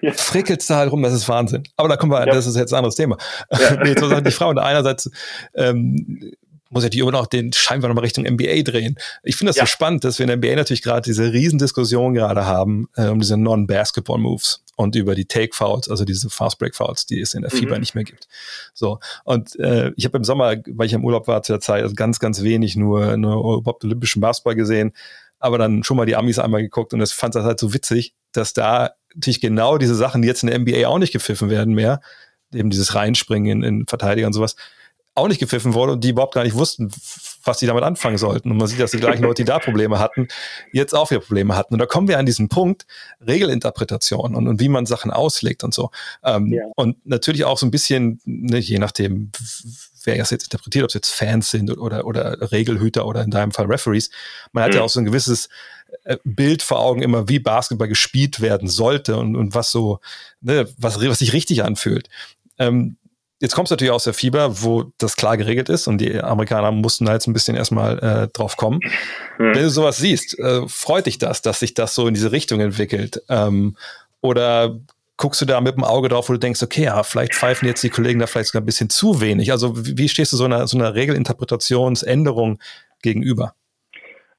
ja. frickelst du halt rum, das ist Wahnsinn. Aber da kommen wir, ja. das ist jetzt ein anderes Thema. Ja. nee, die Frau und einerseits ähm, muss ja die immer noch den scheinbar nochmal Richtung NBA drehen. Ich finde das ja. so spannend, dass wir in der NBA natürlich gerade diese Riesendiskussion gerade haben äh, um diese Non-Basketball-Moves und über die Take-Fouls, also diese Fast-Break-Fouls, die es in der mhm. FIBA nicht mehr gibt. So. Und äh, ich habe im Sommer, weil ich im Urlaub war zu der Zeit, also ganz, ganz wenig nur, nur überhaupt olympischen Basketball gesehen, aber dann schon mal die Amis einmal geguckt und das fand das halt so witzig, dass da natürlich genau diese Sachen, die jetzt in der NBA auch nicht gepfiffen werden mehr, eben dieses Reinspringen in, in Verteidiger und sowas, auch nicht gepfiffen wurde und die überhaupt gar nicht wussten, was die damit anfangen sollten. Und man sieht, dass die gleichen Leute, die da Probleme hatten, jetzt auch wieder Probleme hatten. Und da kommen wir an diesen Punkt, Regelinterpretation und, und wie man Sachen auslegt und so. Ähm, ja. Und natürlich auch so ein bisschen, ne, je nachdem, wer das jetzt interpretiert, ob es jetzt Fans sind oder, oder Regelhüter oder in deinem Fall Referees. Man hat mhm. ja auch so ein gewisses äh, Bild vor Augen immer, wie Basketball gespielt werden sollte und, und was so, ne, was, was sich richtig anfühlt. Ähm, Jetzt kommst du natürlich aus der Fieber, wo das klar geregelt ist und die Amerikaner mussten da jetzt ein bisschen erstmal äh, drauf kommen. Mhm. Wenn du sowas siehst, äh, freut dich das, dass sich das so in diese Richtung entwickelt? Ähm, oder guckst du da mit dem Auge drauf, wo du denkst, okay, ja, vielleicht pfeifen jetzt die Kollegen da vielleicht sogar ein bisschen zu wenig. Also wie stehst du so einer, so einer Regelinterpretationsänderung gegenüber?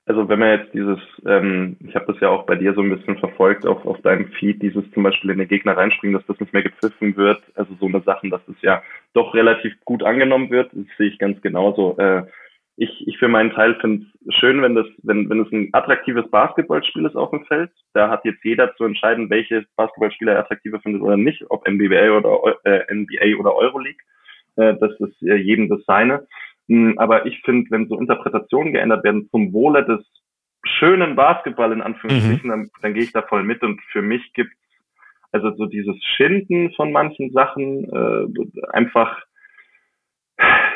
Also wenn man jetzt dieses, ähm, ich habe das ja auch bei dir so ein bisschen verfolgt auf, auf deinem Feed, dieses zum Beispiel in den Gegner reinspringen, dass das nicht mehr gepfiffen wird, also so eine Sachen, dass es ja doch relativ gut angenommen wird, das sehe ich ganz genauso. Äh, ich, ich für meinen Teil finde es schön, wenn das, wenn, wenn es ein attraktives Basketballspiel ist auf dem Feld. Da hat jetzt jeder zu entscheiden, welches Basketballspieler er attraktiver findet oder nicht, ob NBA oder äh, NBA oder Euroleague. Äh, das ist äh, jedem das seine. Hm, aber ich finde, wenn so Interpretationen geändert werden zum Wohle des schönen Basketball in Anführungsstrichen, mhm. dann, dann gehe ich da voll mit. Und für mich gibt's also so dieses Schinden von manchen Sachen äh, einfach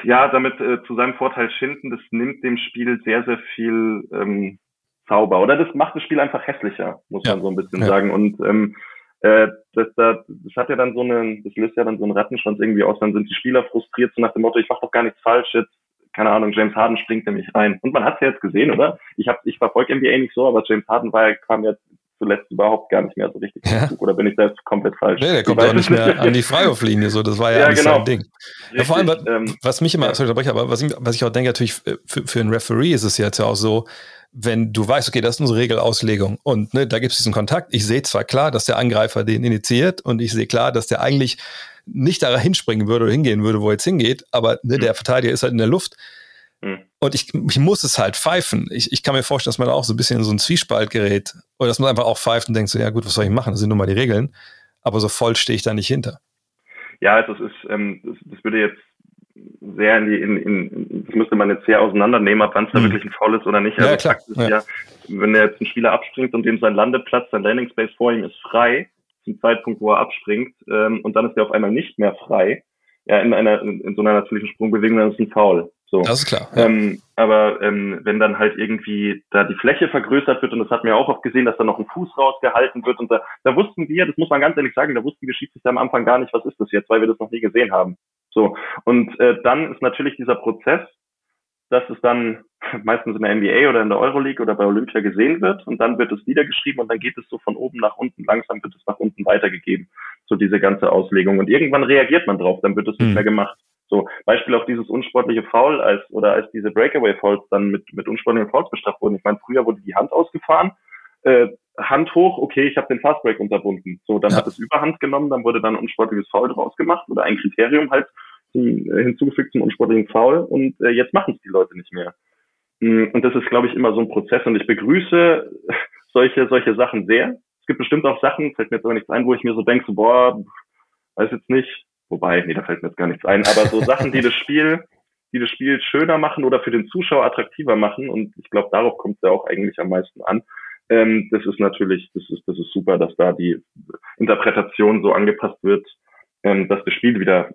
ja, damit äh, zu seinem Vorteil schinden, das nimmt dem Spiel sehr, sehr viel ähm, Zauber. Oder das macht das Spiel einfach hässlicher, muss ja. man so ein bisschen ja. sagen. Und ähm, äh, das, das, das hat ja dann so eine, das löst ja dann so einen Rattenschwanz irgendwie aus. Dann sind die Spieler frustriert, so nach dem Motto, ich mache doch gar nichts falsch, jetzt, keine Ahnung, James Harden springt nämlich rein. Und man hat es ja jetzt gesehen, oder? Ich hab, ich verfolge NBA nicht so, aber James Harden war kam ja zuletzt überhaupt gar nicht mehr so richtig ja. Oder bin ich selbst komplett falsch? Nee, der kommt auch nicht mehr an die Freiwurflinie, so, das war ja, ja nicht genau. sein Ding. Ja, vor allem, ähm, was mich immer, ja. sorry, aber was ich, was ich auch denke, natürlich äh, für, für einen Referee ist es jetzt ja auch so, wenn du weißt, okay, das ist unsere Regelauslegung und ne, da gibt es diesen Kontakt. Ich sehe zwar klar, dass der Angreifer den initiiert und ich sehe klar, dass der eigentlich nicht da hinspringen würde oder hingehen würde, wo er jetzt hingeht, aber ne, mhm. der Verteidiger ist halt in der Luft. Mhm. Und ich, ich muss es halt pfeifen. Ich, ich kann mir vorstellen, dass man auch so ein bisschen in so einen Zwiespalt gerät. Oder dass man einfach auch pfeift und denkt so, ja gut, was soll ich machen? Das sind nun mal die Regeln. Aber so voll stehe ich da nicht hinter. Ja, also es ist, ähm, das, das würde jetzt sehr in die, in, in, das müsste man jetzt sehr auseinandernehmen, ob wann es da mhm. wirklich ein Foul ist oder nicht. Also ja, klar. Ja. ja, wenn er jetzt ein Spieler abspringt und dem sein Landeplatz, sein Landing Space vor ihm ist frei, zum Zeitpunkt, wo er abspringt, ähm, und dann ist er auf einmal nicht mehr frei, ja, in einer, in, so einer natürlichen Sprungbewegung, dann ist ein Foul. So. Das ist klar. Ja. Ähm, aber ähm, wenn dann halt irgendwie da die Fläche vergrößert wird, und das hat mir auch oft gesehen, dass da noch ein Fuß rausgehalten wird, und da, da wussten wir, das muss man ganz ehrlich sagen, da wussten wir Schiedsrichter am Anfang gar nicht, was ist das jetzt, weil wir das noch nie gesehen haben. So. Und äh, dann ist natürlich dieser Prozess, dass es dann meistens in der NBA oder in der Euroleague oder bei Olympia gesehen wird und dann wird es niedergeschrieben und dann geht es so von oben nach unten, langsam wird es nach unten weitergegeben, so diese ganze Auslegung. Und irgendwann reagiert man drauf, dann wird es nicht mhm. mehr gemacht. So, Beispiel auf dieses unsportliche Foul als oder als diese Breakaway Fouls dann mit, mit unsportlichen Fouls bestraft wurden. Ich meine, früher wurde die Hand ausgefahren, äh, Hand hoch, okay, ich habe den Fastbreak unterbunden. So, dann ja. hat es Überhand genommen, dann wurde dann ein unsportliches Foul draus gemacht oder ein Kriterium halt zum, äh, hinzugefügt zum unsportlichen Foul und äh, jetzt machen es die Leute nicht mehr. Mm, und das ist, glaube ich, immer so ein Prozess und ich begrüße solche, solche Sachen sehr. Es gibt bestimmt auch Sachen, fällt mir jetzt aber nichts ein, wo ich mir so denke, so, boah, weiß jetzt nicht, Wobei, nee, da fällt mir jetzt gar nichts ein. Aber so Sachen, die das Spiel, die das Spiel schöner machen oder für den Zuschauer attraktiver machen, und ich glaube, darauf kommt es ja auch eigentlich am meisten an. Ähm, das ist natürlich, das ist, das ist super, dass da die Interpretation so angepasst wird, ähm, dass das Spiel wieder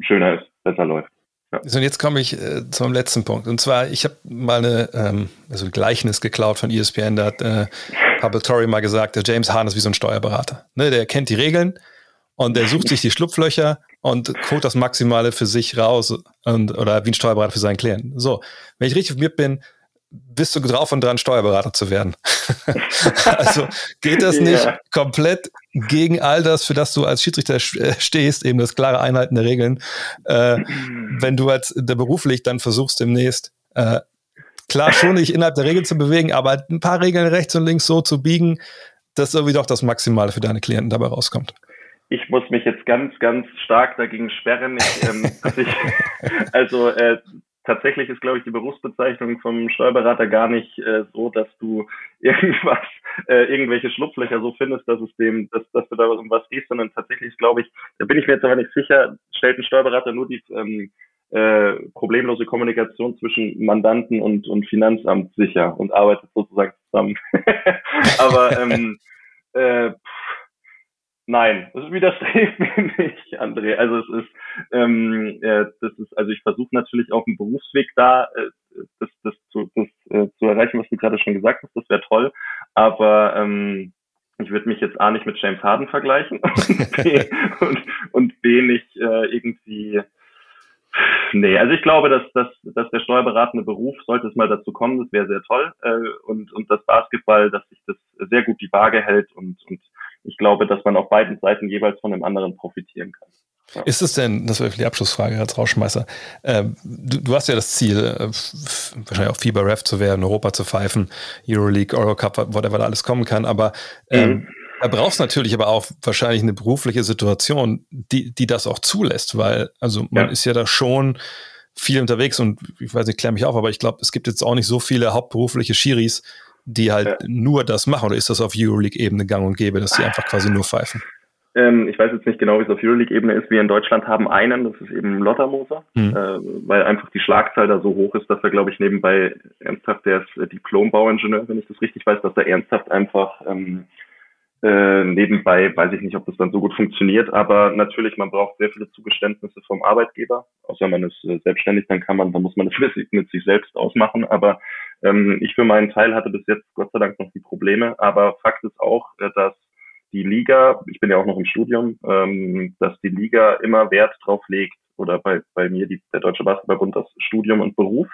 schöner ist, besser läuft. Ja. So, und jetzt komme ich äh, zum letzten Punkt. Und zwar, ich habe mal eine, ähm, also ein Gleichnis geklaut von ESPN, da hat äh, Pablo Torrey mal gesagt, der James Hahn ist wie so ein Steuerberater. Ne, der kennt die Regeln, und er sucht sich die Schlupflöcher und holt das Maximale für sich raus und, oder wie ein Steuerberater für seinen Klienten. So, wenn ich richtig informiert bin, bist du drauf und dran, Steuerberater zu werden. also geht das nicht ja. komplett gegen all das, für das du als Schiedsrichter äh, stehst, eben das klare Einhalten der Regeln, äh, wenn du als der beruflich dann versuchst demnächst äh, klar schon nicht innerhalb der Regeln zu bewegen, aber ein paar Regeln rechts und links so zu biegen, dass irgendwie doch das Maximale für deine Klienten dabei rauskommt ich muss mich jetzt ganz, ganz stark dagegen sperren. Ich, ähm, ich, also äh, tatsächlich ist, glaube ich, die Berufsbezeichnung vom Steuerberater gar nicht äh, so, dass du irgendwas, äh, irgendwelche Schlupflöcher so findest, dass es dem, dass, dass du da um was gehst, sondern tatsächlich ist, glaube ich, da bin ich mir jetzt aber nicht sicher, stellt ein Steuerberater nur die ähm, äh, problemlose Kommunikation zwischen Mandanten und, und Finanzamt sicher und arbeitet sozusagen zusammen. aber ähm, äh, Nein, das widerstrebt mir nicht, André. Also es ist, ähm, äh, das ist, also ich versuche natürlich auf dem Berufsweg da äh, das, das, zu, das äh, zu erreichen, was du gerade schon gesagt hast. Das wäre toll. Aber ähm, ich würde mich jetzt A nicht mit James Harden vergleichen und B, und, und B nicht äh, irgendwie Nee, also ich glaube, dass, dass, dass der steuerberatende Beruf, sollte es mal dazu kommen, das wäre sehr toll. Äh, und, und das Basketball, dass sich das sehr gut die Waage hält und, und ich glaube, dass man auf beiden Seiten jeweils von dem anderen profitieren kann. Ja. Ist es denn, das wäre die Abschlussfrage als Rauschmeißer, äh, du, du, hast ja das Ziel, äh, wahrscheinlich auch FIBA-Ref zu werden, Europa zu pfeifen, Euroleague, Eurocup, whatever da alles kommen kann, aber ähm, mhm. Da brauchst natürlich aber auch wahrscheinlich eine berufliche Situation, die, die das auch zulässt, weil also man ja. ist ja da schon viel unterwegs und ich weiß nicht, klär mich auf, aber ich glaube, es gibt jetzt auch nicht so viele hauptberufliche Schiris, die halt ja. nur das machen. Oder ist das auf Euroleague-Ebene gang und gäbe, dass die einfach quasi nur pfeifen? Ähm, ich weiß jetzt nicht genau, wie es auf Euroleague-Ebene ist. Wir in Deutschland haben einen, das ist eben Lottermoser, mhm. äh, weil einfach die Schlagzahl da so hoch ist, dass er, glaube ich, nebenbei ernsthaft, der ist Diplom-Bauingenieur, wenn ich das richtig weiß, dass er ernsthaft einfach ähm, äh, nebenbei weiß ich nicht, ob das dann so gut funktioniert, aber natürlich, man braucht sehr viele Zugeständnisse vom Arbeitgeber. Außer man ist äh, selbstständig, dann kann man, dann muss man das mit sich selbst ausmachen. Aber ähm, ich für meinen Teil hatte bis jetzt Gott sei Dank noch die Probleme. Aber Fakt ist auch, äh, dass die Liga, ich bin ja auch noch im Studium, ähm, dass die Liga immer Wert drauf legt, oder bei, bei mir die, der Deutsche Basketballbund, dass Studium und Beruf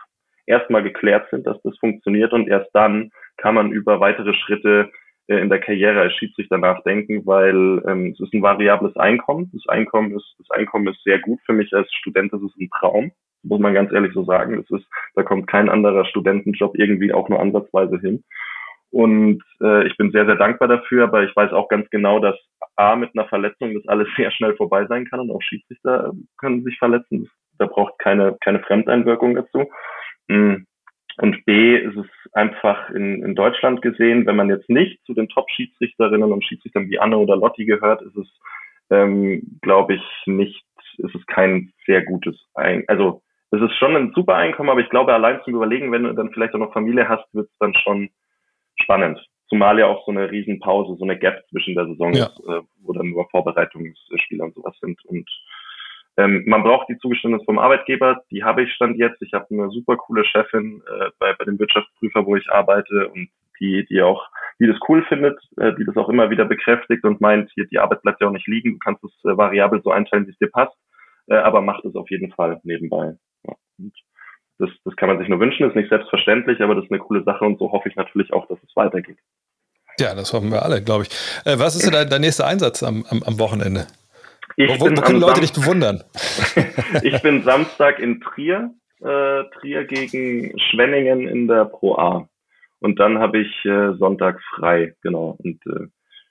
erstmal geklärt sind, dass das funktioniert und erst dann kann man über weitere Schritte äh, in der Karriere als Schiedsrichter nachdenken, weil ähm, es ist ein variables Einkommen. Das Einkommen ist, das Einkommen ist sehr gut für mich als Student. Das ist ein Traum, muss man ganz ehrlich so sagen. Das ist, da kommt kein anderer Studentenjob irgendwie auch nur ansatzweise hin. Und äh, ich bin sehr, sehr dankbar dafür, aber ich weiß auch ganz genau, dass A, mit einer Verletzung das alles sehr schnell vorbei sein kann und auch Schiedsrichter können sich verletzen. Da braucht keine, keine Fremdeinwirkung dazu. Mm. Und B ist es einfach in, in Deutschland gesehen, wenn man jetzt nicht zu den Top-Schiedsrichterinnen und Schiedsrichtern wie Anne oder Lotti gehört, ist es, ähm, glaube ich, nicht, ist es kein sehr gutes Ein also es ist schon ein super Einkommen, aber ich glaube, allein zum Überlegen, wenn du dann vielleicht auch noch Familie hast, wird es dann schon spannend. Zumal ja auch so eine Riesenpause, so eine Gap zwischen der Saison ja. ist, äh, wo dann nur Vorbereitungsspiele und sowas sind. Und ähm, man braucht die Zugeständnisse vom Arbeitgeber, die habe ich stand jetzt. Ich habe eine super coole Chefin äh, bei, bei dem Wirtschaftsprüfer, wo ich arbeite und die, die auch, die das cool findet, äh, die das auch immer wieder bekräftigt und meint, hier, die Arbeit bleibt ja auch nicht liegen, du kannst es äh, variabel so einteilen, wie es dir passt, äh, aber macht es auf jeden Fall nebenbei. Ja. Das, das kann man sich nur wünschen, ist nicht selbstverständlich, aber das ist eine coole Sache und so hoffe ich natürlich auch, dass es weitergeht. Ja, das hoffen wir alle, glaube ich. Äh, was ist denn dein, dein nächster Einsatz am, am, am Wochenende? Ich wo, wo können Leute dich bewundern? ich bin Samstag in Trier, äh, Trier gegen Schwenningen in der Pro A. Und dann habe ich äh, Sonntag frei, genau. Und äh,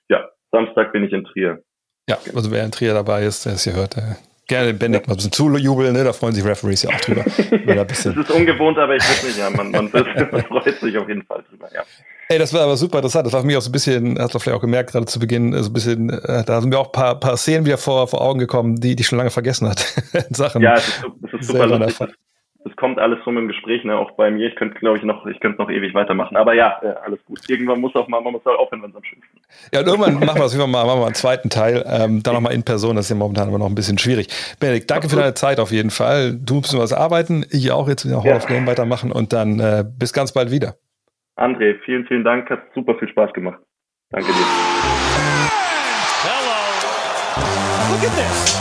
ja, Samstag bin ich in Trier. Ja, also wer in Trier dabei ist, der es hier hört, der gerne den Bendig mal ein bisschen zujubeln, ne? da freuen sich Referees ja auch drüber. das ist ungewohnt, aber ich würde nicht, ja, man, man, man, freut sich auf jeden Fall drüber, ja. Ey, das war aber super interessant. Das war für mich auch so ein bisschen, hast du vielleicht auch gemerkt, gerade zu Beginn, so ein bisschen, äh, da sind mir auch ein paar, paar Szenen wieder vor, vor Augen gekommen, die, die ich schon lange vergessen hat. Sachen. Ja, es ist, es ist super lustig das kommt alles rum im Gespräch, ne? Auch bei mir. Ich könnte, glaube ich, noch, ich könnte noch ewig weitermachen. Aber ja, alles gut. Irgendwann muss auch mal, man muss halt aufhören, wenn es am schönsten ist. Ja, und irgendwann machen wir es mal, machen wir einen zweiten Teil. Ähm, dann nochmal in Person. Das ist ja momentan aber noch ein bisschen schwierig. Benedikt, danke für deine Zeit auf jeden Fall. Du musst was arbeiten. Ich auch jetzt in der Hall ja. of Game weitermachen und dann äh, bis ganz bald wieder. André, vielen, vielen Dank. Hat super viel Spaß gemacht. Danke dir. Hello. Look at this.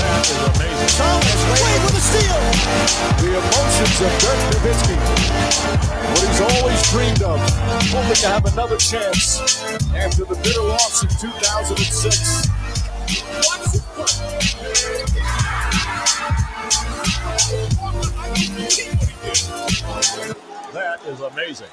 That is amazing. Thomas Wade with a steal. The emotions of Dirk Nowitzki. What he's always dreamed of. Hoping to have another chance after the bitter loss in 2006. That is amazing.